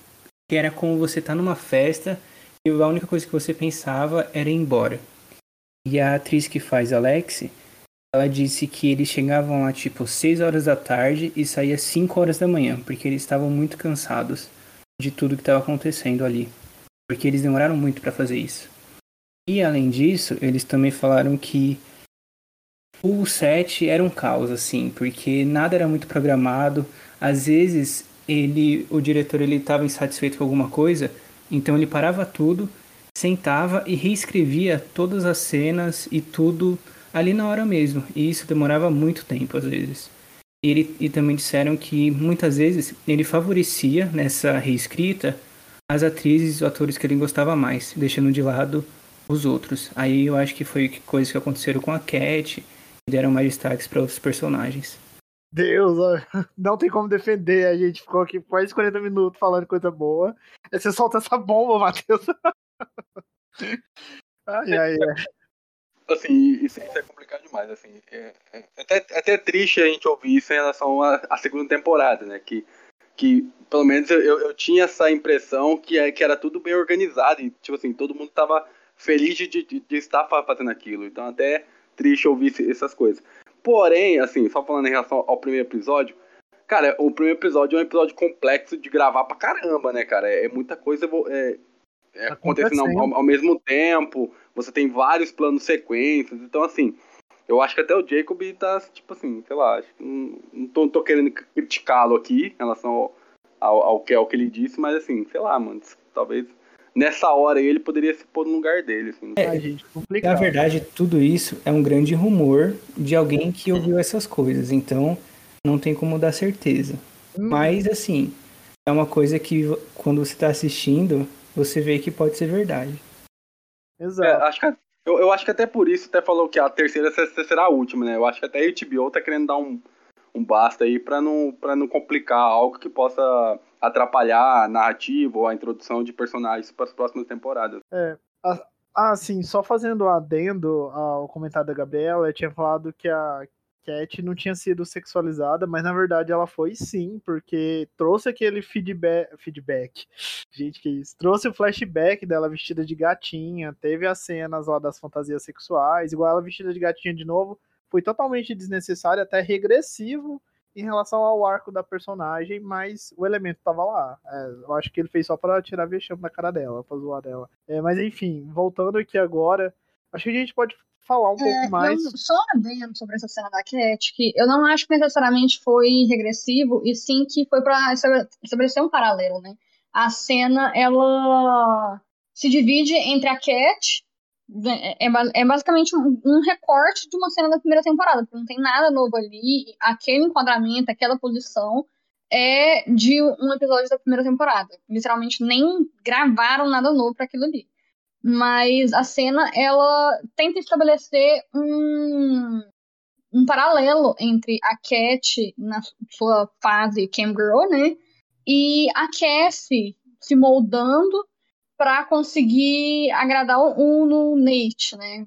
que era como você tá numa festa e a única coisa que você pensava era ir embora. E a atriz que faz Alex, ela disse que eles chegavam lá tipo 6 horas da tarde e saía 5 horas da manhã, porque eles estavam muito cansados de tudo que estava acontecendo ali. Porque eles demoraram muito para fazer isso. E além disso, eles também falaram que o set era um caos, assim, porque nada era muito programado. Às vezes, ele, o diretor, ele estava insatisfeito com alguma coisa, então ele parava tudo, sentava e reescrevia todas as cenas e tudo ali na hora mesmo. E isso demorava muito tempo, às vezes. Ele, e também disseram que muitas vezes ele favorecia nessa reescrita as atrizes e os atores que ele gostava mais, deixando de lado os outros. Aí eu acho que foi coisas que aconteceram com a Cat e deram mais destaques para outros personagens. Deus, ó, não tem como defender. A gente ficou aqui quase 40 minutos falando coisa boa. Aí você solta essa bomba, Matheus. ai, ai, ai. Assim, isso, isso é complicado demais, assim. É, é até, até triste a gente ouvir isso em relação à, à segunda temporada, né? Que, que pelo menos eu, eu tinha essa impressão que, é, que era tudo bem organizado e, tipo assim, todo mundo tava feliz de, de, de estar fazendo aquilo. Então, até triste ouvir essas coisas. Porém, assim, só falando em relação ao primeiro episódio, cara, o primeiro episódio é um episódio complexo de gravar pra caramba, né, cara? É, muita coisa é, é acontecendo ao, ao, mesmo tempo, você tem vários planos sequências, então, assim, eu acho que até o Jacob tá, tipo assim, sei lá, não, não tô, não tô querendo criticá-lo aqui em relação ao, ao, ao, que, ao que ele disse, mas, assim, sei lá, mano, talvez nessa hora ele poderia se pôr no lugar dele. Assim, é, Ai, gente, complicado. Na verdade, tudo isso é um grande rumor de alguém que ouviu essas coisas, então não tem como dar certeza. Hum. Mas, assim, é uma coisa que quando você está assistindo, você vê que pode ser verdade. Exato. É, acho que, eu, eu acho que até por isso até falou que a terceira será a última, né? Eu acho que até a HBO tá querendo dar um, um basta aí para não, pra não complicar algo que possa atrapalhar a narrativa ou a introdução de personagens para as próximas temporadas. É. Ah, sim, só fazendo adendo ao comentário da Gabriela, eu tinha falado que a Cat não tinha sido sexualizada, mas na verdade ela foi sim, porque trouxe aquele feedback. feedback. Gente, que isso? Trouxe o flashback dela vestida de gatinha, teve as cenas lá das fantasias sexuais, igual ela vestida de gatinha de novo. Foi totalmente desnecessário, até regressivo em relação ao arco da personagem, mas o elemento tava lá. É, eu acho que ele fez só para tirar vexame da cara dela, pra zoar dela. É, mas enfim, voltando aqui agora, acho que a gente pode falar um é, pouco mais. Eu só adendo sobre essa cena da Cat, que eu não acho que necessariamente foi regressivo, e sim que foi para estabelecer um paralelo, né? A cena, ela se divide entre a Cat é, é basicamente um, um, recorte de uma cena da primeira temporada, porque não tem nada novo ali. Aquele enquadramento, aquela posição é de um episódio da primeira temporada. Literalmente nem gravaram nada novo para aquilo ali. Mas a cena, ela tenta estabelecer um, um paralelo entre a Cat na sua fase Cam Girl, né? E a Cassie se moldando para conseguir agradar o, o Nate, né?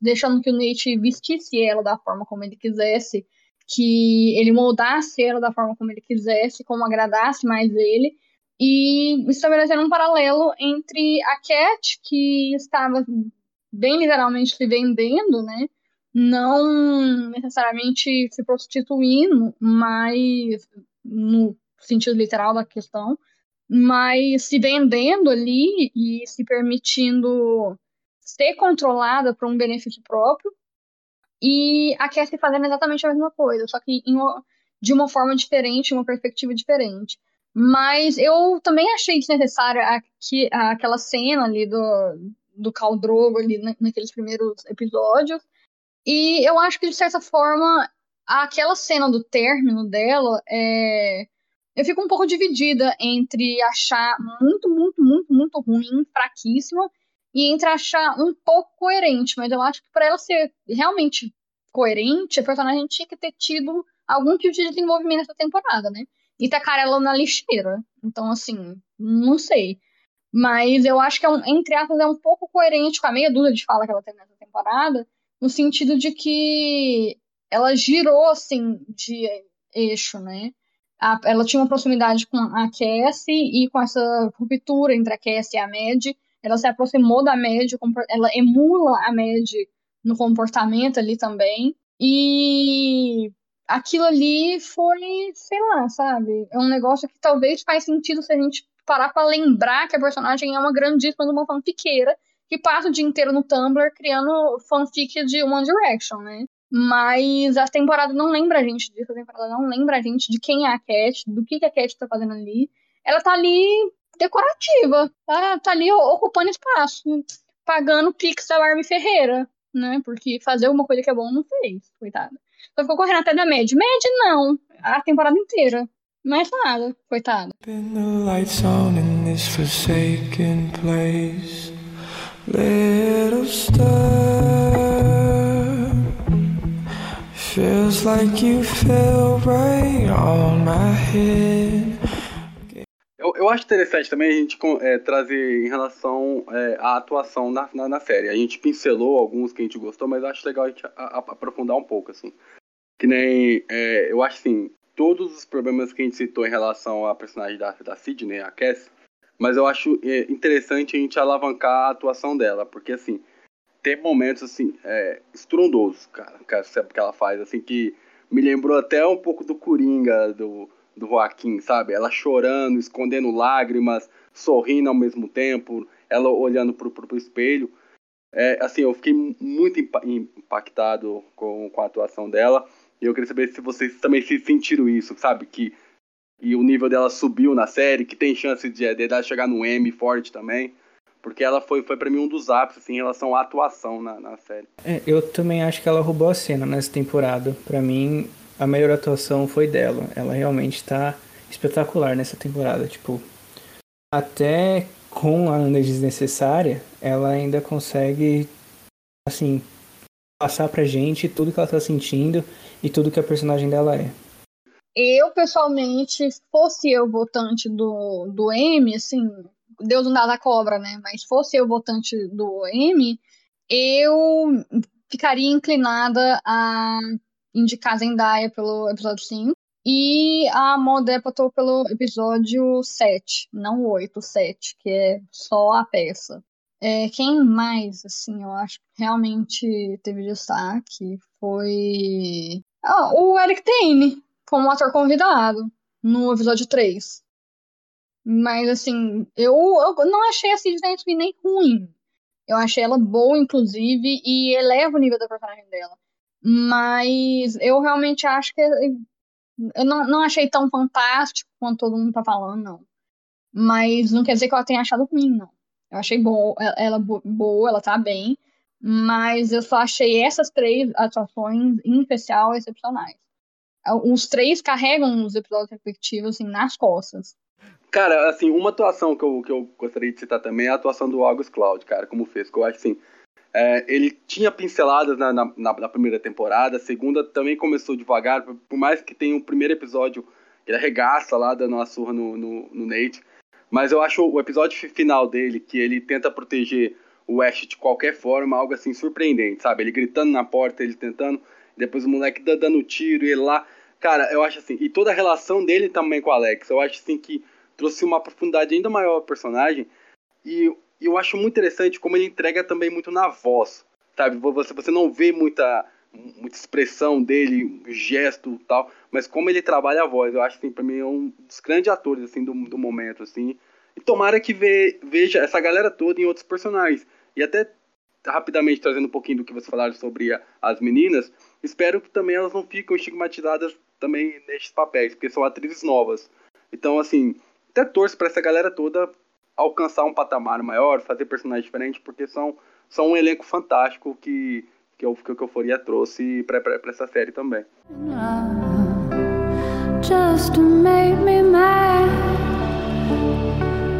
Deixando que o Nate vestisse ela da forma como ele quisesse, que ele moldasse ela da forma como ele quisesse, como agradasse mais ele, e estabelecendo um paralelo entre a Cat, que estava bem literalmente se vendendo, né? Não necessariamente se prostituindo, mas no sentido literal da questão, mas se vendendo ali e se permitindo ser controlada por um benefício próprio, e a Cassie fazendo exatamente a mesma coisa, só que uma, de uma forma diferente, uma perspectiva diferente. Mas eu também achei desnecessária aquela cena ali do, do Caldrogo ali na, naqueles primeiros episódios. E eu acho que, de certa forma, aquela cena do término dela é eu fico um pouco dividida entre achar muito, muito, muito, muito ruim, fraquíssima, e entre achar um pouco coerente. Mas eu acho que para ela ser realmente coerente, a personagem tinha que ter tido algum tipo de desenvolvimento nessa temporada, né? E tacar ela na lixeira. Então, assim, não sei. Mas eu acho que, é um, entre aspas, é um pouco coerente com a meia dúzia de fala que ela tem nessa temporada, no sentido de que ela girou, assim, de eixo, né? A, ela tinha uma proximidade com a Cassie e com essa ruptura entre a Cassie e a Mad, ela se aproximou da Mad, ela emula a Mad no comportamento ali também. E aquilo ali foi, sei lá, sabe? É um negócio que talvez faz sentido se a gente parar pra lembrar que a personagem é uma grandíssima de uma fanfiqueira que passa o dia inteiro no Tumblr criando fanfic de One Direction, né? Mas a temporada não lembra a gente disso, a temporada não lembra a gente de quem é a Cat, do que, que a Cat tá fazendo ali. Ela tá ali decorativa, tá, tá ali ocupando espaço, pagando pix da Barbie Ferreira, né? Porque fazer uma coisa que é bom não fez, coitada. Só ficou correndo até da Mad. Mad não, a temporada inteira. Mais nada, coitada. Little star Feels like you fell right on my head. Eu, eu acho interessante também a gente é, trazer em relação é, à atuação na, na, na, série. A gente pincelou alguns que a gente gostou, mas acho legal a gente a, a, aprofundar um pouco, assim. Que nem. É, eu acho assim, todos os problemas que a gente citou em relação à personagem da, da Sidney, a Cass, mas eu acho é, interessante a gente alavancar a atuação dela, porque assim, tem momentos assim, é, estrondosos, cara, que ela faz, assim, que me lembrou até um pouco do Coringa, do, do Joaquim, sabe? Ela chorando, escondendo lágrimas, sorrindo ao mesmo tempo, ela olhando pro, pro espelho. É, assim, eu fiquei muito impactado com, com a atuação dela. E eu queria saber se vocês também se sentiram isso, sabe? Que e o nível dela subiu na série, que tem chance de, de ela chegar no M forte também. Porque ela foi, foi para mim um dos ápices assim, em relação à atuação na, na série. É, eu também acho que ela roubou a cena nessa temporada. Para mim, a melhor atuação foi dela. Ela realmente tá espetacular nessa temporada. Tipo, até com a Ana desnecessária, ela ainda consegue, assim, passar pra gente tudo que ela tá sentindo e tudo que a personagem dela é. Eu, pessoalmente, se fosse eu votante do, do M, assim, Deus não dá da cobra, né? Mas fosse eu votante do M, eu ficaria inclinada a indicar Zendaya pelo episódio 5 e a Modepato pelo episódio 7, não 8, 7, que é só a peça. É, quem mais, assim, eu acho que realmente teve destaque foi ah, o Eric Tane, como ator convidado, no episódio 3. Mas, assim, eu, eu não achei a Sidney nem ruim. Eu achei ela boa, inclusive, e eleva o nível da personagem dela. Mas eu realmente acho que. Eu não, não achei tão fantástico quanto todo mundo tá falando, não. Mas não quer dizer que eu tenha achado ruim, não. Eu achei boa, ela boa, ela tá bem. Mas eu só achei essas três atuações, em especial, excepcionais. Os três carregam os episódios respectivos assim, nas costas. Cara, assim, uma atuação que eu, que eu gostaria de citar também é a atuação do August Cloud, cara, como fez, que eu acho assim. É, ele tinha pinceladas na, na, na, primeira temporada, a segunda também começou devagar, por mais que tenha o primeiro episódio, ele arregaça lá, dando uma surra no, no, no, Nate. Mas eu acho o episódio final dele, que ele tenta proteger o Ash de qualquer forma, algo assim surpreendente, sabe? Ele gritando na porta, ele tentando, depois o moleque dando tiro ele lá. Cara, eu acho assim, e toda a relação dele também com o Alex, eu acho assim que trouxe uma profundidade ainda maior ao personagem. E eu acho muito interessante como ele entrega também muito na voz, sabe? Você, você não vê muita, muita expressão dele, gesto tal, mas como ele trabalha a voz, eu acho assim, para mim é um dos grandes atores assim do, do momento assim. E tomara que vê, veja essa galera toda em outros personagens. E até rapidamente trazendo um pouquinho do que você falaram sobre a, as meninas, espero que também elas não fiquem estigmatizadas também nestes papéis, porque são atrizes novas. Então, assim, até torço para essa galera toda alcançar um patamar maior, fazer personagens diferentes, porque são, são um elenco fantástico que, que, eu, que, que Euforia trouxe para essa série também. just to make me mad.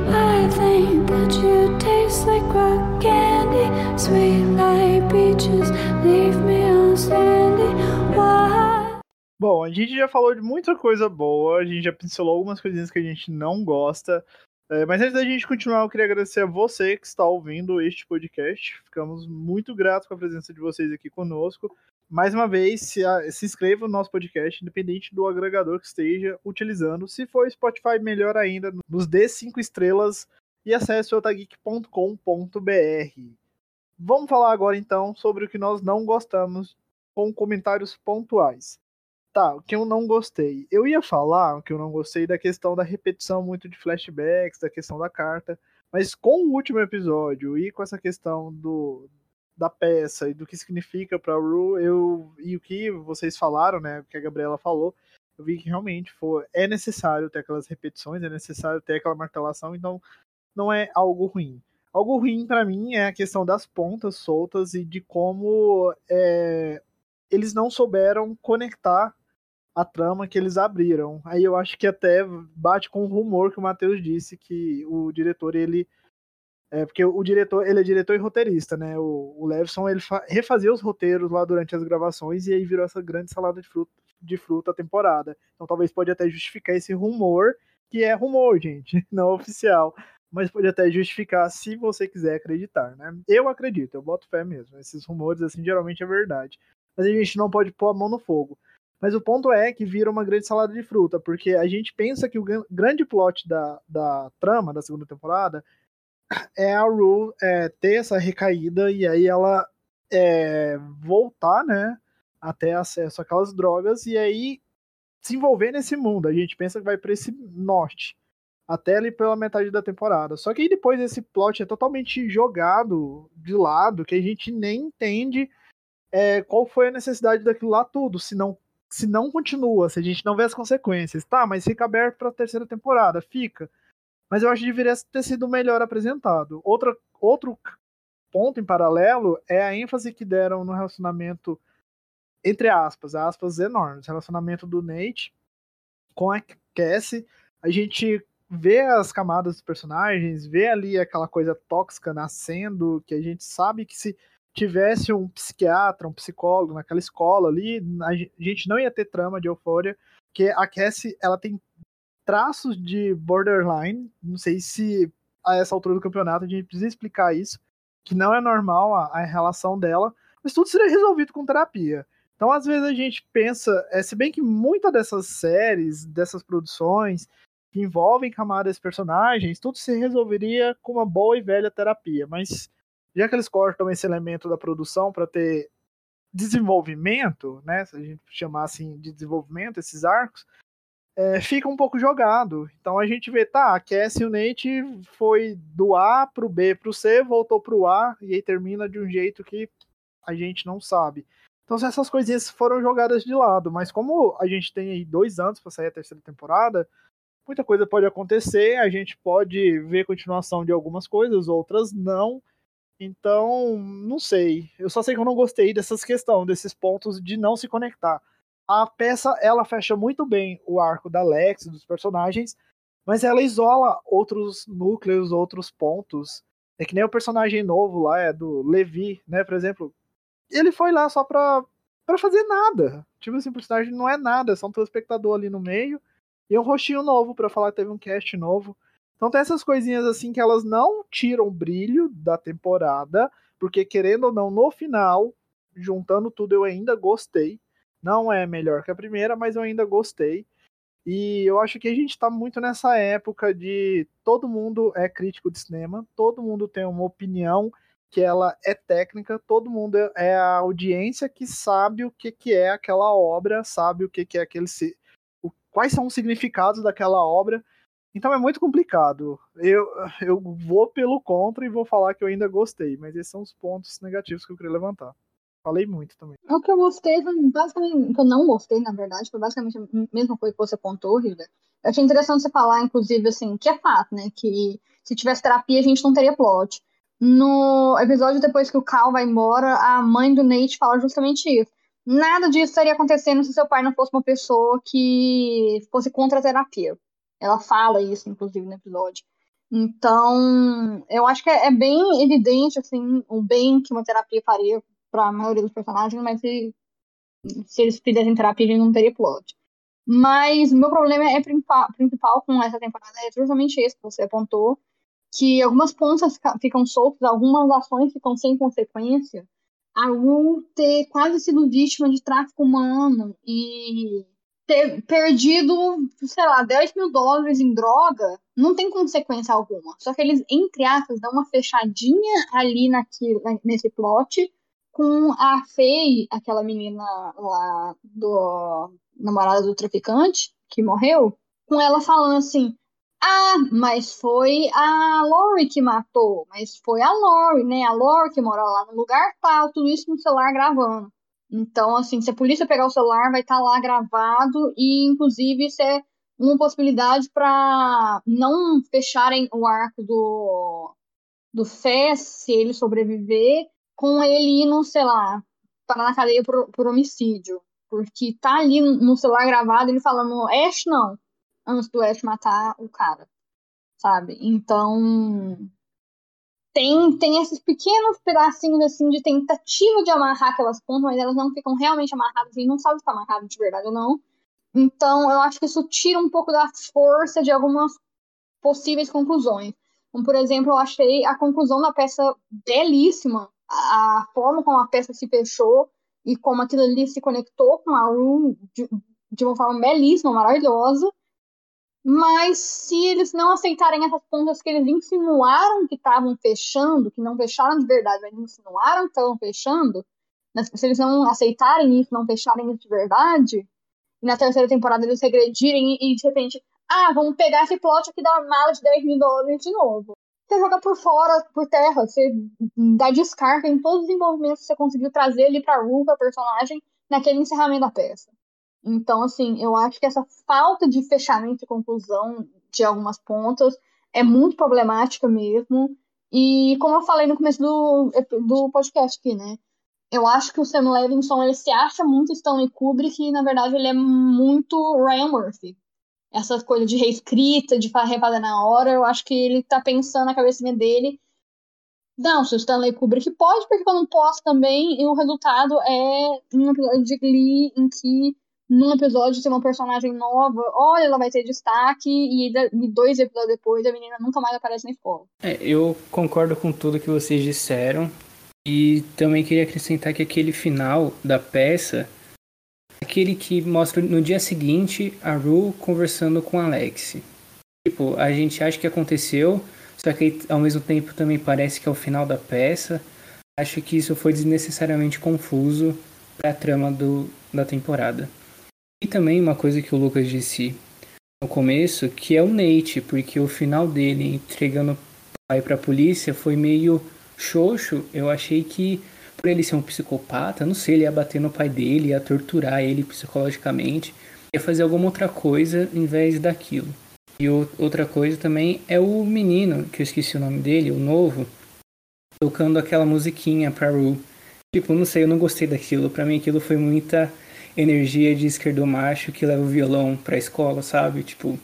I think that you taste like rock candy, sweet like peaches, leave me on sandy. Why? Bom, a gente já falou de muita coisa boa, a gente já pincelou algumas coisinhas que a gente não gosta. É, mas antes da gente continuar, eu queria agradecer a você que está ouvindo este podcast. Ficamos muito gratos com a presença de vocês aqui conosco. Mais uma vez, se, se inscreva no nosso podcast, independente do agregador que esteja utilizando. Se for Spotify, melhor ainda, nos dê cinco estrelas e acesse otageek.com.br. Vamos falar agora então sobre o que nós não gostamos com comentários pontuais. Tá, o que eu não gostei. Eu ia falar o que eu não gostei da questão da repetição muito de flashbacks, da questão da carta, mas com o último episódio e com essa questão do da peça e do que significa para Ru, eu e o que vocês falaram, né, o que a Gabriela falou, eu vi que realmente for, é necessário ter aquelas repetições, é necessário ter aquela martelação, então não é algo ruim. Algo ruim para mim é a questão das pontas soltas e de como é, eles não souberam conectar a trama que eles abriram. Aí eu acho que até bate com o rumor que o Matheus disse que o diretor ele é porque o diretor ele é diretor e roteirista, né? O, o Levison ele refazia os roteiros lá durante as gravações e aí virou essa grande salada de fruta de fruta temporada. Então talvez pode até justificar esse rumor que é rumor, gente, não oficial. Mas pode até justificar se você quiser acreditar, né? Eu acredito, eu boto fé mesmo. Esses rumores, assim, geralmente é verdade. Mas a gente não pode pôr a mão no fogo. Mas o ponto é que vira uma grande salada de fruta, porque a gente pensa que o grande plot da, da trama da segunda temporada é a Rue é, ter essa recaída e aí ela é, voltar, né, até acesso àquelas drogas e aí se envolver nesse mundo. A gente pensa que vai para esse norte até ali pela metade da temporada. Só que aí depois esse plot é totalmente jogado de lado, que a gente nem entende é, qual foi a necessidade daquilo lá tudo, se não se não continua, se a gente não vê as consequências, tá, mas fica aberto para a terceira temporada, fica. Mas eu acho que deveria ter sido melhor apresentado. Outra, outro ponto em paralelo é a ênfase que deram no relacionamento, entre aspas, aspas enormes, relacionamento do Nate com a Cassie. A gente vê as camadas dos personagens, vê ali aquela coisa tóxica nascendo, que a gente sabe que se tivesse um psiquiatra, um psicólogo naquela escola ali, a gente não ia ter trama de euforia, que a Cassie, ela tem traços de borderline, não sei se a essa altura do campeonato a gente precisa explicar isso, que não é normal a, a relação dela, mas tudo seria resolvido com terapia. Então, às vezes a gente pensa, é, se bem que muitas dessas séries, dessas produções, que envolvem camadas de personagens, tudo se resolveria com uma boa e velha terapia, mas já que eles cortam esse elemento da produção para ter desenvolvimento, né, se a gente chamar assim de desenvolvimento, esses arcos, é, fica um pouco jogado. Então a gente vê, tá, a Cassie e o Nate foi do A pro B pro C, voltou pro A, e aí termina de um jeito que a gente não sabe. Então essas coisinhas foram jogadas de lado, mas como a gente tem aí dois anos para sair a terceira temporada, muita coisa pode acontecer, a gente pode ver continuação de algumas coisas, outras não, então, não sei. Eu só sei que eu não gostei dessas questões, desses pontos de não se conectar. A peça, ela fecha muito bem o arco da Lex, dos personagens, mas ela isola outros núcleos, outros pontos. É que nem o personagem novo lá, é do Levi, né, por exemplo. Ele foi lá só pra, pra fazer nada. Tipo assim, o personagem não é nada, é só um telespectador ali no meio. E um rostinho novo para falar que teve um cast novo. Então tem essas coisinhas assim que elas não tiram o brilho da temporada, porque querendo ou não, no final, juntando tudo, eu ainda gostei. Não é melhor que a primeira, mas eu ainda gostei. E eu acho que a gente está muito nessa época de todo mundo é crítico de cinema, todo mundo tem uma opinião que ela é técnica, todo mundo é a audiência que sabe o que, que é aquela obra, sabe o que, que é aquele. Quais são os significados daquela obra. Então é muito complicado. Eu, eu vou pelo contra e vou falar que eu ainda gostei, mas esses são os pontos negativos que eu queria levantar. Falei muito também. O que eu gostei, basicamente, o que eu não gostei, na verdade, foi basicamente a mesma coisa que você apontou, Hilda. Eu achei interessante você falar, inclusive, assim, que é fato, né? Que se tivesse terapia, a gente não teria plot. No episódio depois que o Cal vai embora, a mãe do Nate fala justamente isso. nada disso estaria acontecendo se seu pai não fosse uma pessoa que fosse contra a terapia. Ela fala isso, inclusive, no episódio. Então, eu acho que é, é bem evidente, assim, o bem que uma terapia faria para a maioria dos personagens, mas se, se eles fizessem terapia, a gente não teria plot. Mas o meu problema é principal, principal com essa temporada é justamente esse que você apontou, que algumas pontas ficam soltas, algumas ações ficam sem consequência. A Ru ter quase sido vítima de tráfico humano e ter perdido, sei lá, 10 mil dólares em droga, não tem consequência alguma. Só que eles, entre aspas, dão uma fechadinha ali naquilo, nesse plot com a Faye, aquela menina lá do namorada do traficante que morreu, com ela falando assim: ah, mas foi a Lori que matou, mas foi a Lori, né? A Lori que mora lá no lugar tal, tudo isso no celular gravando. Então, assim, se a polícia pegar o celular, vai estar tá lá gravado e, inclusive, isso é uma possibilidade para não fecharem o arco do, do Fez, se ele sobreviver, com ele indo, sei lá, parar na cadeia por, por homicídio. Porque tá ali no celular gravado ele falando, Ash não, antes do Ash matar o cara, sabe? Então, tem, tem esses pequenos pedacinhos assim de tentativa de amarrar aquelas pontas, mas elas não ficam realmente amarradas e não sabe se está amarrado de verdade ou não. Então, eu acho que isso tira um pouco da força de algumas possíveis conclusões. Como, por exemplo, eu achei a conclusão da peça belíssima. A forma como a peça se fechou e como aquilo ali se conectou com a Room de, de uma forma belíssima, maravilhosa. Mas se eles não aceitarem essas pontas que eles insinuaram que estavam fechando, que não fecharam de verdade, mas insinuaram que estavam fechando, né, se eles não aceitarem isso, não fecharem isso de verdade, e na terceira temporada eles regredirem e, e de repente, ah, vamos pegar esse plot aqui da mala de 10 mil dólares de novo. Você joga por fora, por terra, você dá descarga em todos os envolvimentos que você conseguiu trazer ali pra Ru, pra personagem, naquele encerramento da peça. Então, assim, eu acho que essa falta de fechamento e conclusão de algumas pontas é muito problemática mesmo. E como eu falei no começo do, do podcast aqui, né? Eu acho que o Sam Levinson ele se acha muito Stanley Kubrick e, na verdade, ele é muito Ryan Murphy. Essa coisa de reescrita, de refazer na hora, eu acho que ele tá pensando na cabecinha dele. Não, se o Stanley Kubrick pode, porque eu não posso também, e o resultado é um episódio de Glee em que num episódio tem uma personagem nova, olha, ela vai ter destaque, e dois episódios depois a menina nunca mais aparece na escola. É, eu concordo com tudo que vocês disseram. E também queria acrescentar que aquele final da peça, aquele que mostra no dia seguinte a Ru conversando com Alex. Tipo, a gente acha que aconteceu, só que ao mesmo tempo também parece que é o final da peça. Acho que isso foi desnecessariamente confuso para a trama do, da temporada. E também uma coisa que o Lucas disse no começo, que é o Nate, porque o final dele entregando o pai pra polícia foi meio xoxo. Eu achei que por ele ser um psicopata, não sei, ele ia bater no pai dele, ia torturar ele psicologicamente, ia fazer alguma outra coisa em vez daquilo. E outra coisa também é o menino, que eu esqueci o nome dele, o novo, tocando aquela musiquinha pra Ru. Tipo, não sei, eu não gostei daquilo. Pra mim aquilo foi muita energia de esquerdo macho que leva o violão pra escola, sabe? Tipo,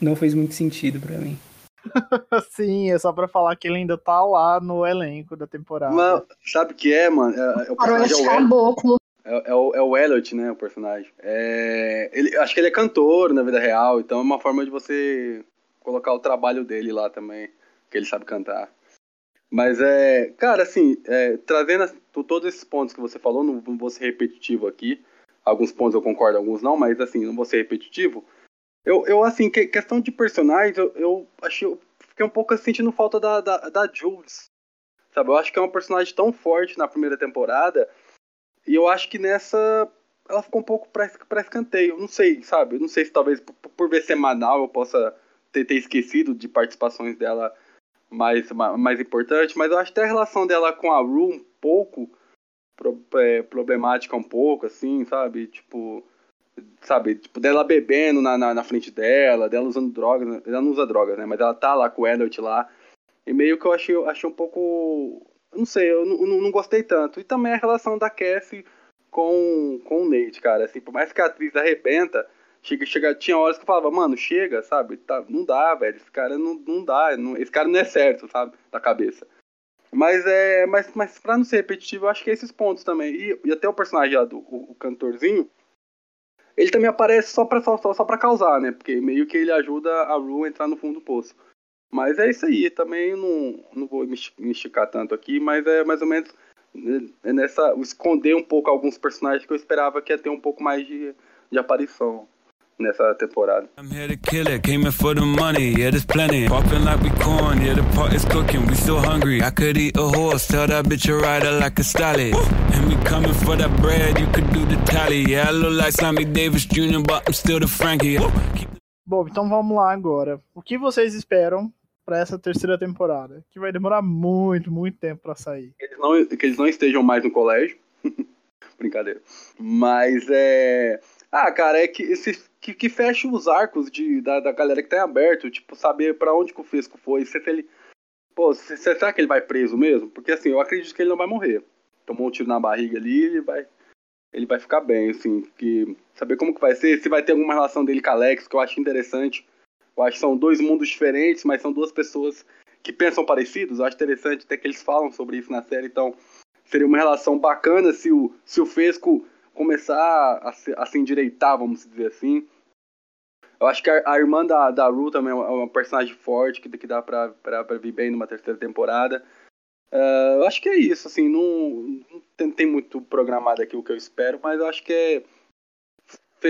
não fez muito sentido para mim. Sim, é só pra falar que ele ainda tá lá no elenco da temporada. Mas, sabe o que é, mano? É, é o personagem é o, é, é, o, é o Elliot, né? O personagem. É, ele, acho que ele é cantor na vida real, então é uma forma de você colocar o trabalho dele lá também, que ele sabe cantar. Mas é, cara, assim, é, trazendo todos esses pontos que você falou, não vou ser repetitivo aqui, Alguns pontos eu concordo, alguns não, mas assim, não vou ser repetitivo. Eu, eu assim, que, questão de personagens, eu, eu achei. Eu fiquei um pouco sentindo falta da, da, da Jules. Sabe? Eu acho que é uma personagem tão forte na primeira temporada. E eu acho que nessa. Ela ficou um pouco pra escanteio. Não sei, sabe? Não sei se talvez por, por ver semanal eu possa ter, ter esquecido de participações dela mais, mais importante. Mas eu acho que a relação dela com a Rue um pouco pro, é, problemática um pouco, assim, sabe? Tipo, sabe? Tipo, dela bebendo na, na, na, frente dela, dela usando drogas. Né? Ela não usa drogas, né? Mas ela tá lá com o Elliot lá. E meio que eu achei, achei um pouco. Não sei, eu não, não, gostei tanto. E também a relação da Cassie com, com o Nate, cara. Assim, por mais que a atriz arrebenta, chega, chega, tinha horas que eu falava, mano, chega, sabe? Tá, não dá, velho. Esse cara não, não dá. Não, esse cara não é certo, sabe? Da cabeça. Mas é. Mas, mas pra não ser repetitivo, eu acho que é esses pontos também. E, e até o personagem lá do o, o cantorzinho, ele também aparece só pra, só, só pra causar, né? Porque meio que ele ajuda a Ru a entrar no fundo do poço. Mas é isso aí, também não, não vou me esticar tanto aqui, mas é mais ou menos é nessa. esconder um pouco alguns personagens que eu esperava que ia ter um pouco mais de, de aparição nessa temporada. I'm here to kill it, came in for the money, yeah, there's plenty. Popping like we corn, yeah, the pot is cooking, we still hungry. I could eat a horse, tell that bitch a rider like a stallion. And we coming for that bread, you could do the tally. Yeah, I look like Sammy Davis Jr., but I'm still the Frankie. Bom, então vamos lá agora. O que vocês esperam para essa terceira temporada? Que vai demorar muito, muito tempo para sair. Que eles, não, que eles não estejam mais no colégio. Brincadeira. Mas é. Ah, cara, é que, esse, que, que feche os arcos de, da, da galera que tá em aberto, tipo, saber para onde que o Fesco foi, se ele. Pô, se, será que ele vai preso mesmo? Porque assim, eu acredito que ele não vai morrer. Tomou um tiro na barriga ali, ele vai. Ele vai ficar bem, assim, que saber como que vai ser, se vai ter alguma relação dele com Alex, que eu acho interessante. Eu acho que são dois mundos diferentes, mas são duas pessoas que pensam parecidos. Eu acho interessante até que eles falam sobre isso na série, então seria uma relação bacana se o, se o Fesco começar a se, a se endireitar, vamos dizer assim. Eu acho que a, a irmã da, da Ru também é uma, é personagem forte, que, que dá pra, pra, pra vir bem numa terceira temporada. Uh, eu acho que é isso, assim, não, não tem, tem, muito programado aqui o que eu espero, mas eu acho que é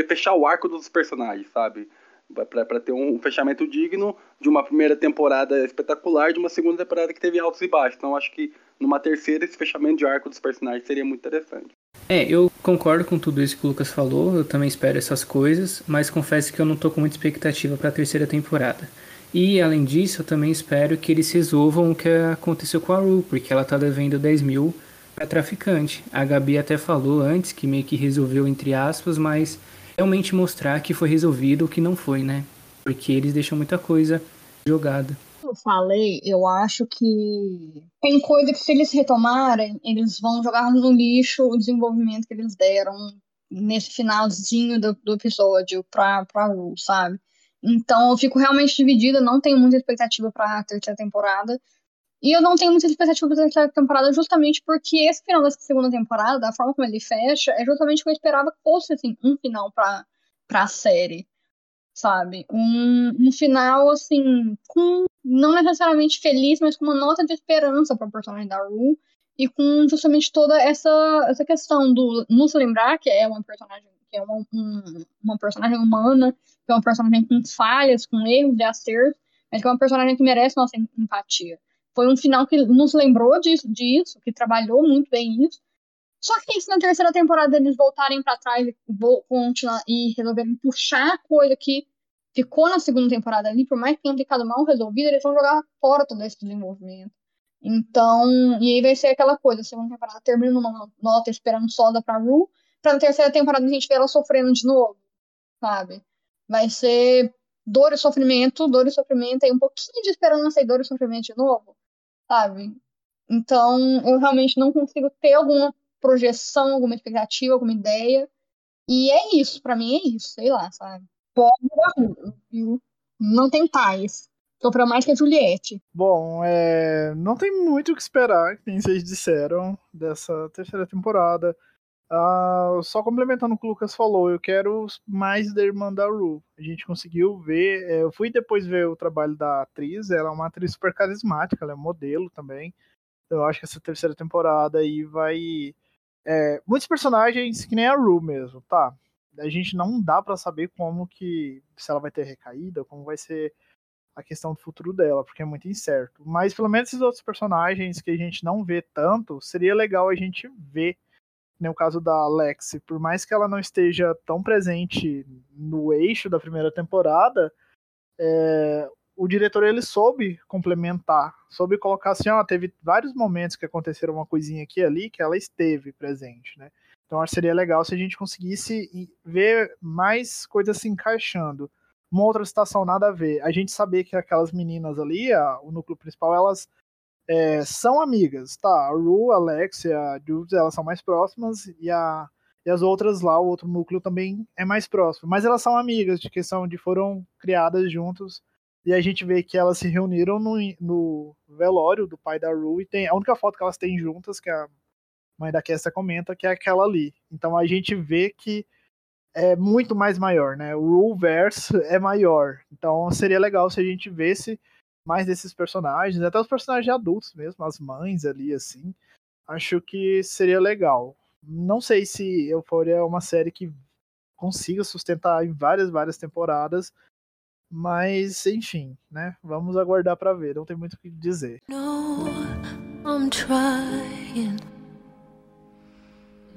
fechar o arco dos personagens, sabe? para ter um fechamento digno de uma primeira temporada espetacular, de uma segunda temporada que teve altos e baixos. Então acho que numa terceira esse fechamento de arco dos personagens seria muito interessante. É, eu concordo com tudo isso que o Lucas falou, eu também espero essas coisas, mas confesso que eu não tô com muita expectativa para a terceira temporada. E além disso, eu também espero que eles resolvam o que aconteceu com a Ru, porque ela tá devendo 10 mil pra traficante. A Gabi até falou antes que meio que resolveu entre aspas, mas realmente mostrar que foi resolvido o que não foi, né? Porque eles deixam muita coisa jogada eu falei, eu acho que tem coisa que se eles retomarem, eles vão jogar no lixo o desenvolvimento que eles deram nesse finalzinho do, do episódio pra, pra Ru, sabe? Então eu fico realmente dividida, não tenho muita expectativa pra terceira temporada. E eu não tenho muita expectativa pra terceira temporada justamente porque esse final dessa segunda temporada, da forma como ele fecha, é justamente o que eu esperava que fosse assim, um final pra, pra série sabe? Um, um final, assim, com não necessariamente feliz, mas com uma nota de esperança para o personagem da Rue e com justamente toda essa, essa questão do nos lembrar que é uma personagem que é uma, um, uma personagem humana, que é uma personagem com falhas, com erros de acertos, mas que é uma personagem que merece nossa empatia. Foi um final que nos lembrou disso, disso que trabalhou muito bem isso. Só que se na terceira temporada eles voltarem para trás e, continuar, e resolverem puxar a coisa que ficou na segunda temporada ali, por mais que tenha ficado mal resolvido, eles vão jogar fora todo esse desenvolvimento. Então, e aí vai ser aquela coisa, a segunda temporada termina numa nota esperançosa pra Ru, pra na terceira temporada a gente ver ela sofrendo de novo, sabe? Vai ser dor e sofrimento, dor e sofrimento, aí um pouquinho de esperança e dor e sofrimento de novo, sabe? Então, eu realmente não consigo ter alguma projeção, alguma expectativa, alguma ideia. E é isso, para mim é isso, sei lá, sabe? Pobre? Não tem paz. Sofreu mais que a Juliette. Bom, é... não tem muito o que esperar, que vocês disseram, dessa terceira temporada. Uh, só complementando o que o Lucas falou, eu quero mais da irmã da Ru. A gente conseguiu ver, é, eu fui depois ver o trabalho da atriz, ela é uma atriz super carismática, ela é modelo também. Então, eu acho que essa terceira temporada aí vai. É, muitos personagens que nem a Ru mesmo, tá? A gente não dá para saber como que se ela vai ter recaída, como vai ser a questão do futuro dela, porque é muito incerto. Mas pelo menos esses outros personagens que a gente não vê tanto, seria legal a gente ver. No caso da Alex, por mais que ela não esteja tão presente no eixo da primeira temporada, é, o diretor ele soube complementar, soube colocar assim, ó, teve vários momentos que aconteceram uma coisinha aqui e ali que ela esteve presente, né? Então acho que seria legal se a gente conseguisse ver mais coisas se encaixando. Uma outra situação nada a ver. A gente saber que aquelas meninas ali, a, o núcleo principal, elas é, são amigas, tá? A Ru, a Alex e a Jules, elas são mais próximas e a E as outras lá, o outro núcleo também é mais próximo. Mas elas são amigas, de questão de foram criadas juntos. E a gente vê que elas se reuniram no, no velório do pai da Rue. E tem a única foto que elas têm juntas, que a mãe da Kesta comenta, que é aquela ali. Então a gente vê que é muito mais maior, né? O Ruleverse é maior. Então seria legal se a gente visse mais desses personagens, até os personagens adultos mesmo, as mães ali, assim. Acho que seria legal. Não sei se Euphoria é uma série que consiga sustentar em várias, várias temporadas, mas enfim, né? Vamos aguardar para ver. Não tem muito o que dizer. No, I'm trying.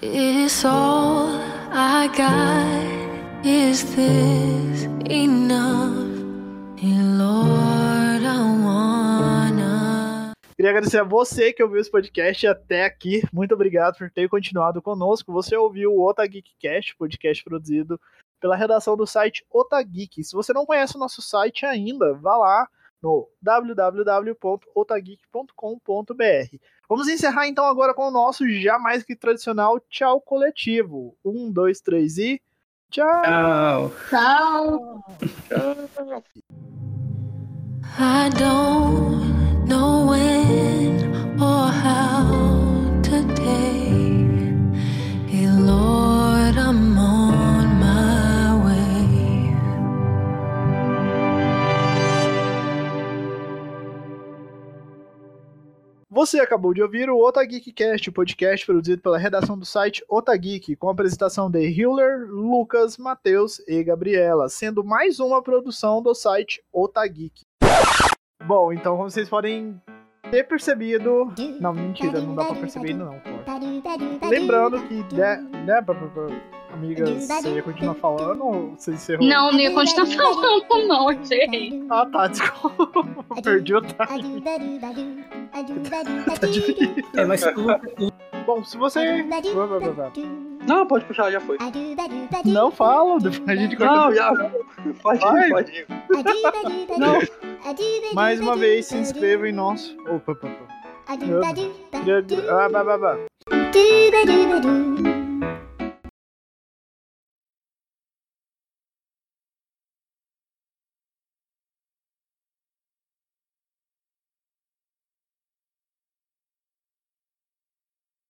It's all I got. Is this enough? And Lord, I wanna. Queria agradecer a você que ouviu esse podcast até aqui. Muito obrigado por ter continuado conosco. Você ouviu o Ota Geek Cast, podcast produzido pela redação do site Otageek. Se você não conhece o nosso site ainda, vá lá no www.otageek.com.br. Vamos encerrar então agora com o nosso já mais que tradicional tchau coletivo. Um, dois, três e tchau! Tchau! Tchau. I don't know when or how Você acabou de ouvir o Otageek Cast, o podcast produzido pela redação do site Otageek, com a apresentação de Hiller, Lucas, Matheus e Gabriela, sendo mais uma produção do site Otageek. Bom, então como vocês podem ter percebido. Não, mentira, não dá pra perceber ainda não, pô. Lembrando que, né, amigas, você ia continuar falando ou você encerrou? Não, não ia continuar falando, não, eu errei. Ah, tá, desculpa. Perdi o time. Tá difícil. É, mas tu, Bom, se você. Não, pode puxar, já foi. Não fala, depois a gente corta. Não, já. Pode ir, pode ir. Não. Mais uma vez, se inscreva em nosso. Opa, opa, opa. Ah, vá, vá. do